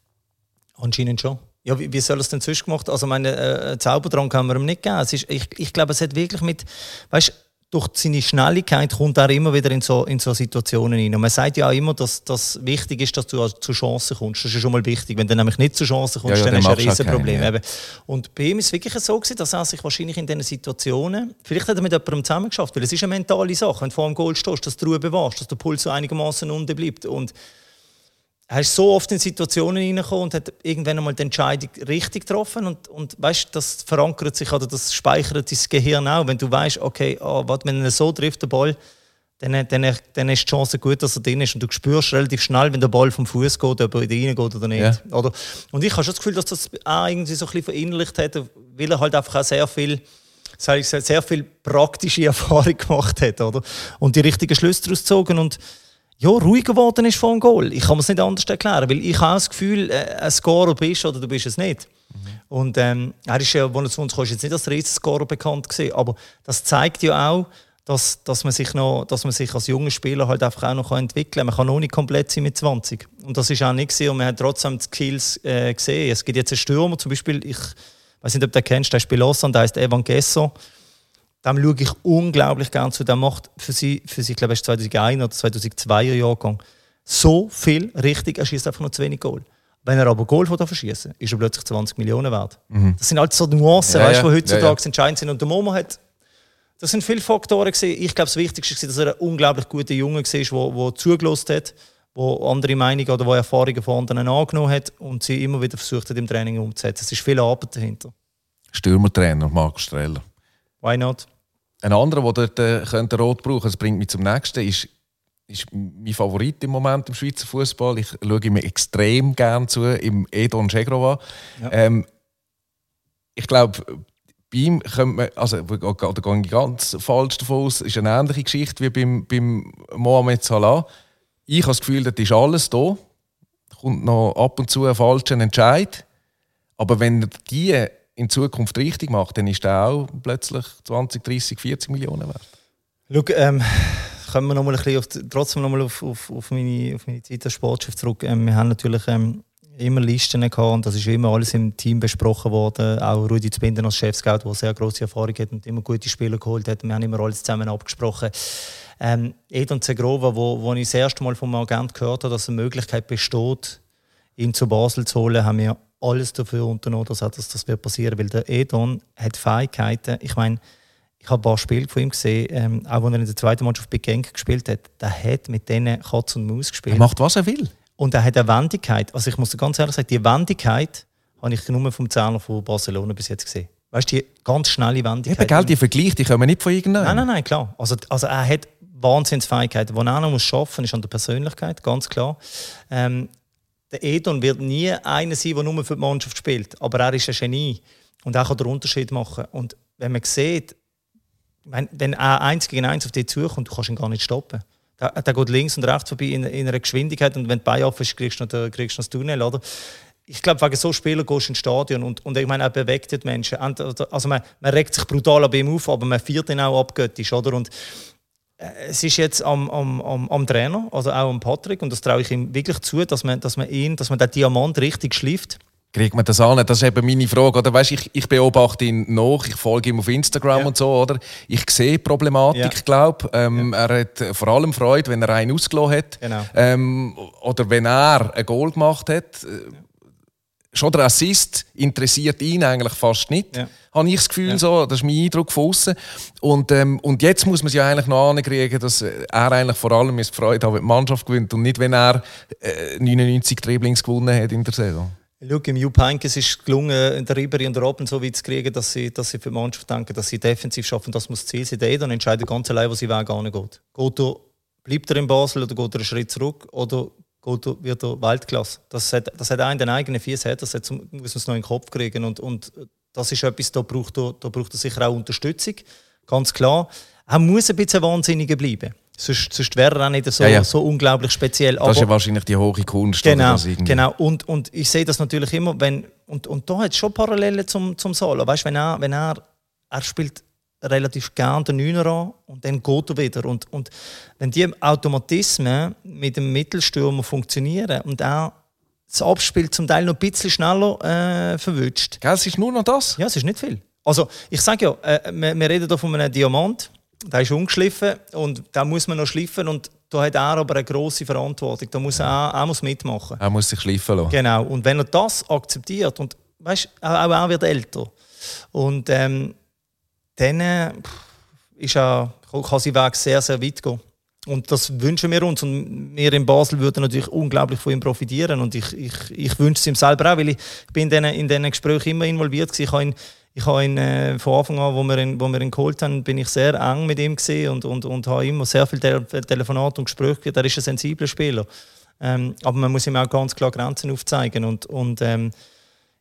Anscheinend schon. Ja, wie, wie soll es denn sonst gemacht? Also meine äh, Zaubertrank haben wir ihm nicht gegeben. Es ist, ich, ich glaube, es hat wirklich mit, weißt, durch seine Schnelligkeit kommt er immer wieder in so, in so Situationen rein. Und man sagt ja auch immer, dass das wichtig ist, dass du zu Chancen kommst. Das ist schon mal wichtig. Wenn du nämlich nicht zu Chancen kommst, Ja, ja, dann dann hast du ein auch Riesenproblem. keine, ja. Und bei ihm ist es wirklich so gewesen, dass er sich wahrscheinlich in diesen Situationen, vielleicht hat er mit jemandem zusammen geschafft, weil es ist eine mentale Sache, wenn du vor dem Goal stehst, dass du Ruhe bewahrst, dass der Puls so einigermaßen unten bleibt. Und er ist so oft in Situationen reingekommen und hat irgendwann einmal die Entscheidung richtig getroffen und, und weißt, das verankert sich oder das speichert ins Gehirn auch. Wenn du weißt, okay, oh, warte, wenn er so trifft, der Ball, dann, dann, dann ist die Chance gut, dass er drin ist und du spürst relativ schnell, wenn der Ball vom Fuß geht, ob er reingeht oder nicht. Ja. Oder? Und ich habe schon das Gefühl, dass das auch irgendwie so ein bisschen verinnerlicht hat, weil er halt einfach auch sehr viel sehr viel praktische Erfahrung gemacht hat, oder? Und die richtigen Schlüsse daraus gezogen und ja, ruhig geworden ist vor dem Goal. Ich kann es nicht anders erklären, weil ich habe das Gefühl, äh, ein Scorer bist oder du bist es nicht. Und ähm, er ist ja, als er zu uns kam, jetzt nicht als Riesenscorer bekannt gewesen, aber das zeigt ja auch, dass, dass, man sich noch, dass man sich als junger Spieler halt einfach auch noch entwickeln kann. Man kann noch nicht komplett sein mit 20. Und das ist auch nicht gewesen. und man hat trotzdem die Skills äh, gesehen. Es gibt jetzt einen Stürmer, zum Beispiel, ich weiß nicht, ob du den kennst, der spielt Lausanne, der heißt Evan Gesso. Dem schaue ich unglaublich gern zu. Der macht für sie, für sie ich glaube, er ist 2001 oder 2002er Jahrgang, so viel richtig, er schießt einfach nur zu wenig Goal. Wenn er aber Goal von verschießen, ist er plötzlich 20 Millionen wert. Das sind halt so Nuancen, Ja, weißt, ja. die heutzutage Ja, ja. entscheidend sind. Und der Momo hat, das sind viele Faktoren gewesen. Ich glaube, das Wichtigste war, dass er ein unglaublich guter Junge war, der, der zugelassen hat, der andere Meinungen oder der Erfahrungen von anderen angenommen hat und sie immer wieder versucht hat, im Training umzusetzen. Es ist viel Arbeit dahinter. Stürmertrainer Markus Streller. Why not? Ein anderer, der dort äh, könnte rot brauchen, das bringt mich zum nächsten, ist, ist mein Favorit im Moment im Schweizer Fußball. Ich schaue ihm extrem gern zu, im Edon Schegrova. Ähm, ich glaube, bei ihm könnte man, also da gehe ich ganz falsch davon aus, ist eine ähnliche Geschichte wie beim, beim Mohamed Salah. Ich habe das Gefühl, dort ist alles da. kommt noch ab und zu ein falscher Entscheid. Aber wenn er die in Zukunft richtig macht, dann ist der auch plötzlich 20, 30, 40 Millionen wert. Schau, ähm, kommen wir noch mal ein bisschen auf, trotzdem noch mal auf, auf, auf, meine, auf meine Zeit als Sportchef zurück. Ähm, wir haben natürlich ähm, immer Listen gehabt und das ist immer alles im Team besprochen worden. Auch Rudi Zbinden als Chefscout, der sehr große Erfahrung hat und immer gute Spieler geholt hat. Wir haben immer alles zusammen abgesprochen. Ähm, Edon Zegrova, wo, wo ich das erste Mal vom Agent gehört habe, dass eine Möglichkeit besteht, ihn zu Basel zu holen, haben wir alles dafür unternommen, dass das, wird passieren. Weil der Edon hat Fähigkeiten. Ich meine, ich habe ein paar Spiele von ihm gesehen, ähm, auch wenn er in der zweiten Mannschaft bei Genk gespielt hat. Der hat mit denen Katz und Maus gespielt. Er macht, was er will. Und er hat eine Wendigkeit. Also ich muss dir ganz ehrlich sagen, die Wendigkeit habe ich nur vom Zehner von Barcelona bis jetzt gesehen. Weißt du, die ganz schnelle Wendigkeit. Eben, gell, die Vergleiche, die kommen nicht von irgendeinem. Nein, nein, nein, klar. Also, also er hat Wahnsinnsfähigkeiten. Was er noch muss schaffen, ist an der Persönlichkeit, ganz klar. Ähm, der Edon wird nie einer sein, der nur für die Mannschaft spielt. Aber er ist ein Genie. Und er kann den Unterschied machen. Und wenn man sieht, wenn, wenn er eins gegen eins auf dich zukommt, du kannst ihn gar nicht stoppen. Der, der geht links und rechts vorbei in, in einer Geschwindigkeit und wenn Beine offen ist, kriegst du noch, kriegst du das Tunnel. Oder? Ich glaube, wegen so Spielern gehst du ins Stadion und, und ich meine, er bewegt die Menschen. Ent- Also man, man regt sich brutal an ihm auf, aber man feiert ihn auch abgöttisch. Oder? Und es ist jetzt am, am, am, am Trainer, also auch am Patrick, und das traue ich ihm wirklich zu, dass man, dass man ihn, dass man den Diamant richtig schleift. Kriegt man das an? Das ist eben meine Frage. Oder? Weißt, ich, ich beobachte ihn noch, ich folge ihm auf Instagram Ja. und so. Oder? Ich sehe die Problematik, Ja. glaube ähm, Er hat äh, vor allem Freude, wenn er einen ausgelassen hat. Genau. Ähm, oder wenn er ein Goal gemacht hat. Äh, Schon der Assist interessiert ihn eigentlich fast nicht. Ja. Habe ich das Gefühl so. Das ist mein Eindruck von außen. Und, ähm, und jetzt muss man es ja eigentlich noch ankriegen, dass er eigentlich vor allem ist Freude hat, wenn die Mannschaft gewinnt und nicht, wenn er äh, 99 Dribblings gewonnen hat in der Saison. Schau, im Jupp ist es gelungen, der Ribery und der Robben so weit zu kriegen, dass sie, dass sie für die Mannschaft denken, dass sie defensiv schaffen. Das muss das Ziel sein. Der Eden entscheidet ganz allein, wo sie Weg geht. geht er, bleibt er in Basel oder geht er einen Schritt zurück oder geht wird er Weltklasse? Das hat, das hat er in den eigenen hat, das hat, muss man es noch in den Kopf kriegen. Und, und das ist etwas, da braucht, er, da braucht er sicher auch Unterstützung. Ganz klar. Er muss ein bisschen wahnsinniger bleiben. Sonst, sonst wäre er auch nicht so, Ja, ja. so unglaublich speziell. Das ist ja wahrscheinlich die hohe Kunst. Genau, genau. Und, und ich sehe das natürlich immer, wenn, und, und da hat es schon Parallelen zum, zum Solo. Weißt, wenn er, wenn er, er spielt relativ gern den Neuner an und dann geht er wieder. Und, und wenn die Automatismen mit dem Mittelstürmer funktionieren und er das Abspiel zum Teil noch ein bisschen schneller äh, verwünscht, Gell, es ist nur noch das. ja, es ist nicht viel. Also, ich sage ja, äh, wir, wir reden hier von einem Diamant, der ist ungeschliffen und da muss man noch schliffen und da hat er aber eine grosse Verantwortung. Da muss er, er muss mitmachen. Er muss sich schleifen lassen. Genau. Und wenn er das akzeptiert und weißt, auch, auch er wird älter und ähm, dann äh, ist er, kann sein Weg sehr, sehr weit gehen. Und das wünschen wir uns. Und wir in Basel würden natürlich unglaublich von ihm profitieren. Und ich, ich, ich wünsche es ihm selber auch, weil ich bin in diesen, Gesprächen immer involviert war. Ich habe ihn, ich habe ihn äh, von Anfang an, wo wir ihn, wo wir ihn geholt haben, bin ich sehr eng mit ihm und, und, und habe immer sehr viele Te Telefonate und Gespräche gehabt. Er ist ein sensibler Spieler. Ähm, aber man muss ihm auch ganz klar Grenzen aufzeigen. Und, und ähm,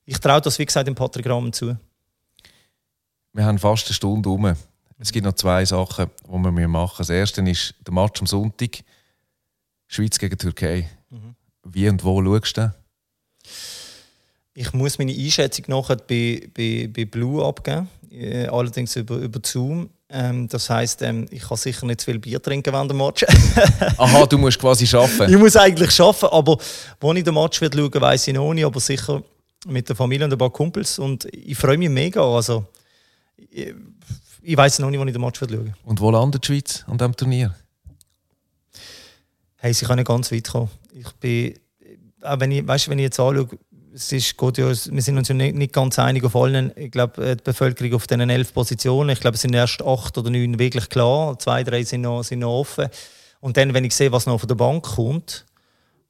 ich traue das, wie gesagt, dem Patrick Rahmen zu. Wir haben fast eine Stunde rum. Es gibt noch zwei Sachen, die wir machen müssen. Das erste ist der Match am Sonntag. Schweiz gegen Türkei. Mhm. Wie und wo schaust du? Ich muss meine Einschätzung nachher bei, bei, bei Blue abgeben, äh, allerdings über, über Zoom. Ähm, das heisst, ähm, ich kann sicher nicht zu viel Bier trinken während dem Match. Aha, du musst quasi arbeiten. ich muss eigentlich arbeiten, aber wo ich den Match wird schauen, weiß ich noch nicht, aber sicher mit der Familie und ein paar Kumpels. Und ich freue mich mega. Also, ich, ich weiß noch nicht, wo ich den Match schauen. Und wo landet die Schweiz an diesem Turnier? Hey, sie können ganz weit kommen. Ich bin, auch wenn ich, weißt, wenn ich jetzt anschaue, es ist, geht ja, wir sind uns ja nicht, nicht ganz einig auf allen. Ich glaube, äh, die Bevölkerung auf diesen elf Positionen, ich glaube, es sind erst acht oder neun wirklich klar. Zwei, drei sind noch, sind noch offen. Und dann, wenn ich sehe, was noch von der Bank kommt,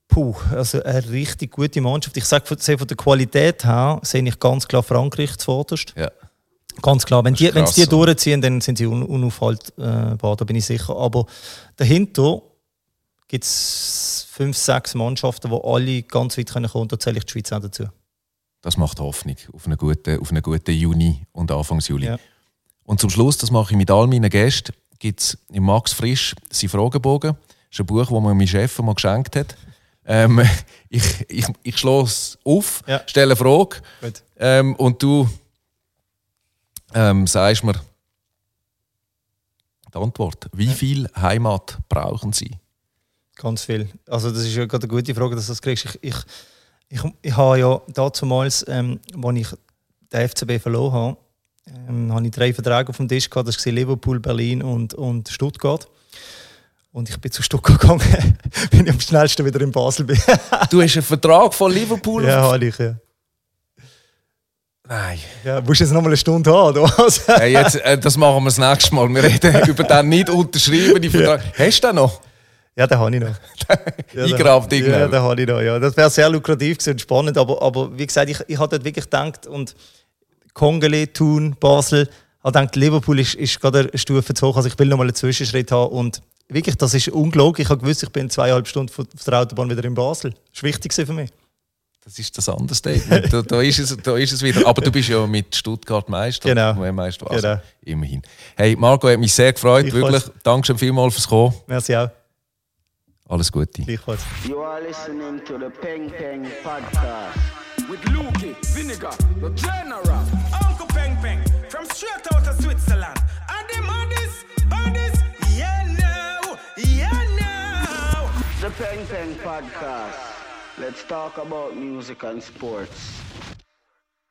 puh, also eine richtig gute Mannschaft. Ich sage, von der Qualität her, sehe ich ganz klar Frankreich zuvorderst. Ja. Ganz klar, wenn die, ist wenn sie die krass, durchziehen, dann sind sie un unaufhaltbar, da bin ich sicher. Aber dahinter gibt es fünf, sechs Mannschaften, die alle ganz weit kommen können. Und da zähle ich die Schweiz auch dazu. Das macht Hoffnung auf einen guten, auf einen guten Juni und Anfangs Juli. Ja. Und zum Schluss, das mache ich mit all meinen Gästen, gibt es im Max Frisch sein Fragebogen. Das ist ein Buch, das mir mein Chef mal geschenkt hat. Ähm, ich ich, ich schlage es auf, Ja. stelle eine Frage ähm, und du ähm, sagst mir die Antwort. Wie viel Heimat brauchen Sie? Ganz viel. Also das ist ja gerade eine gute Frage, dass du das kriegst. Ich, ich, ich, ich habe ja damals, ähm, als ich den FCB verloren habe, ähm, habe ich drei Verträge auf dem Tisch gehabt. Das war Liverpool, Berlin und, und Stuttgart. Und ich bin zu Stuttgart gegangen, wenn ich am schnellsten wieder in Basel bin. Du hast einen Vertrag von Liverpool? ja, habe ich, ja. Nein. ja. Musst du jetzt noch mal eine Stunde haben, oder was? Hey, jetzt, äh, das machen wir das nächste Mal. Wir reden über den nicht unterschriebenen Vertrag. Hast du den noch? Ja, den habe ich noch. Ja, den- irgendwann. Ja, den habe ich noch. Ja. Das wäre sehr lukrativ und spannend, aber, aber wie gesagt, ich, ich habe dort wirklich gedacht und Kongele, Thun, Basel, habe gedacht, Liverpool ist, ist gerade eine Stufe zu hoch, also ich will noch mal einen Zwischenschritt haben und wirklich, das ist ungelogen. Ich habe gewusst, ich bin in zweieinhalb Stunden von von der Autobahn wieder in Basel. Das war wichtig für mich. Das ist das andere Statement. Da, da, ist es, da ist es wieder. Aber du bist ja mit Stuttgart Meister. Genau. Meister also Genau. Immerhin. Hey, Marco, hat mich sehr gefreut. Ich wirklich. Danke vielmals fürs Kommen. Merci auch. Alles Gute. Gleichfalls. You are listening to the Peng Peng Podcast. With Lukey, Vinegar, the general. Uncle Peng Peng from straight out of Switzerland. And them others, others, yeah now, yeah now. The Peng Peng Podcast. Let's talk about music and sports.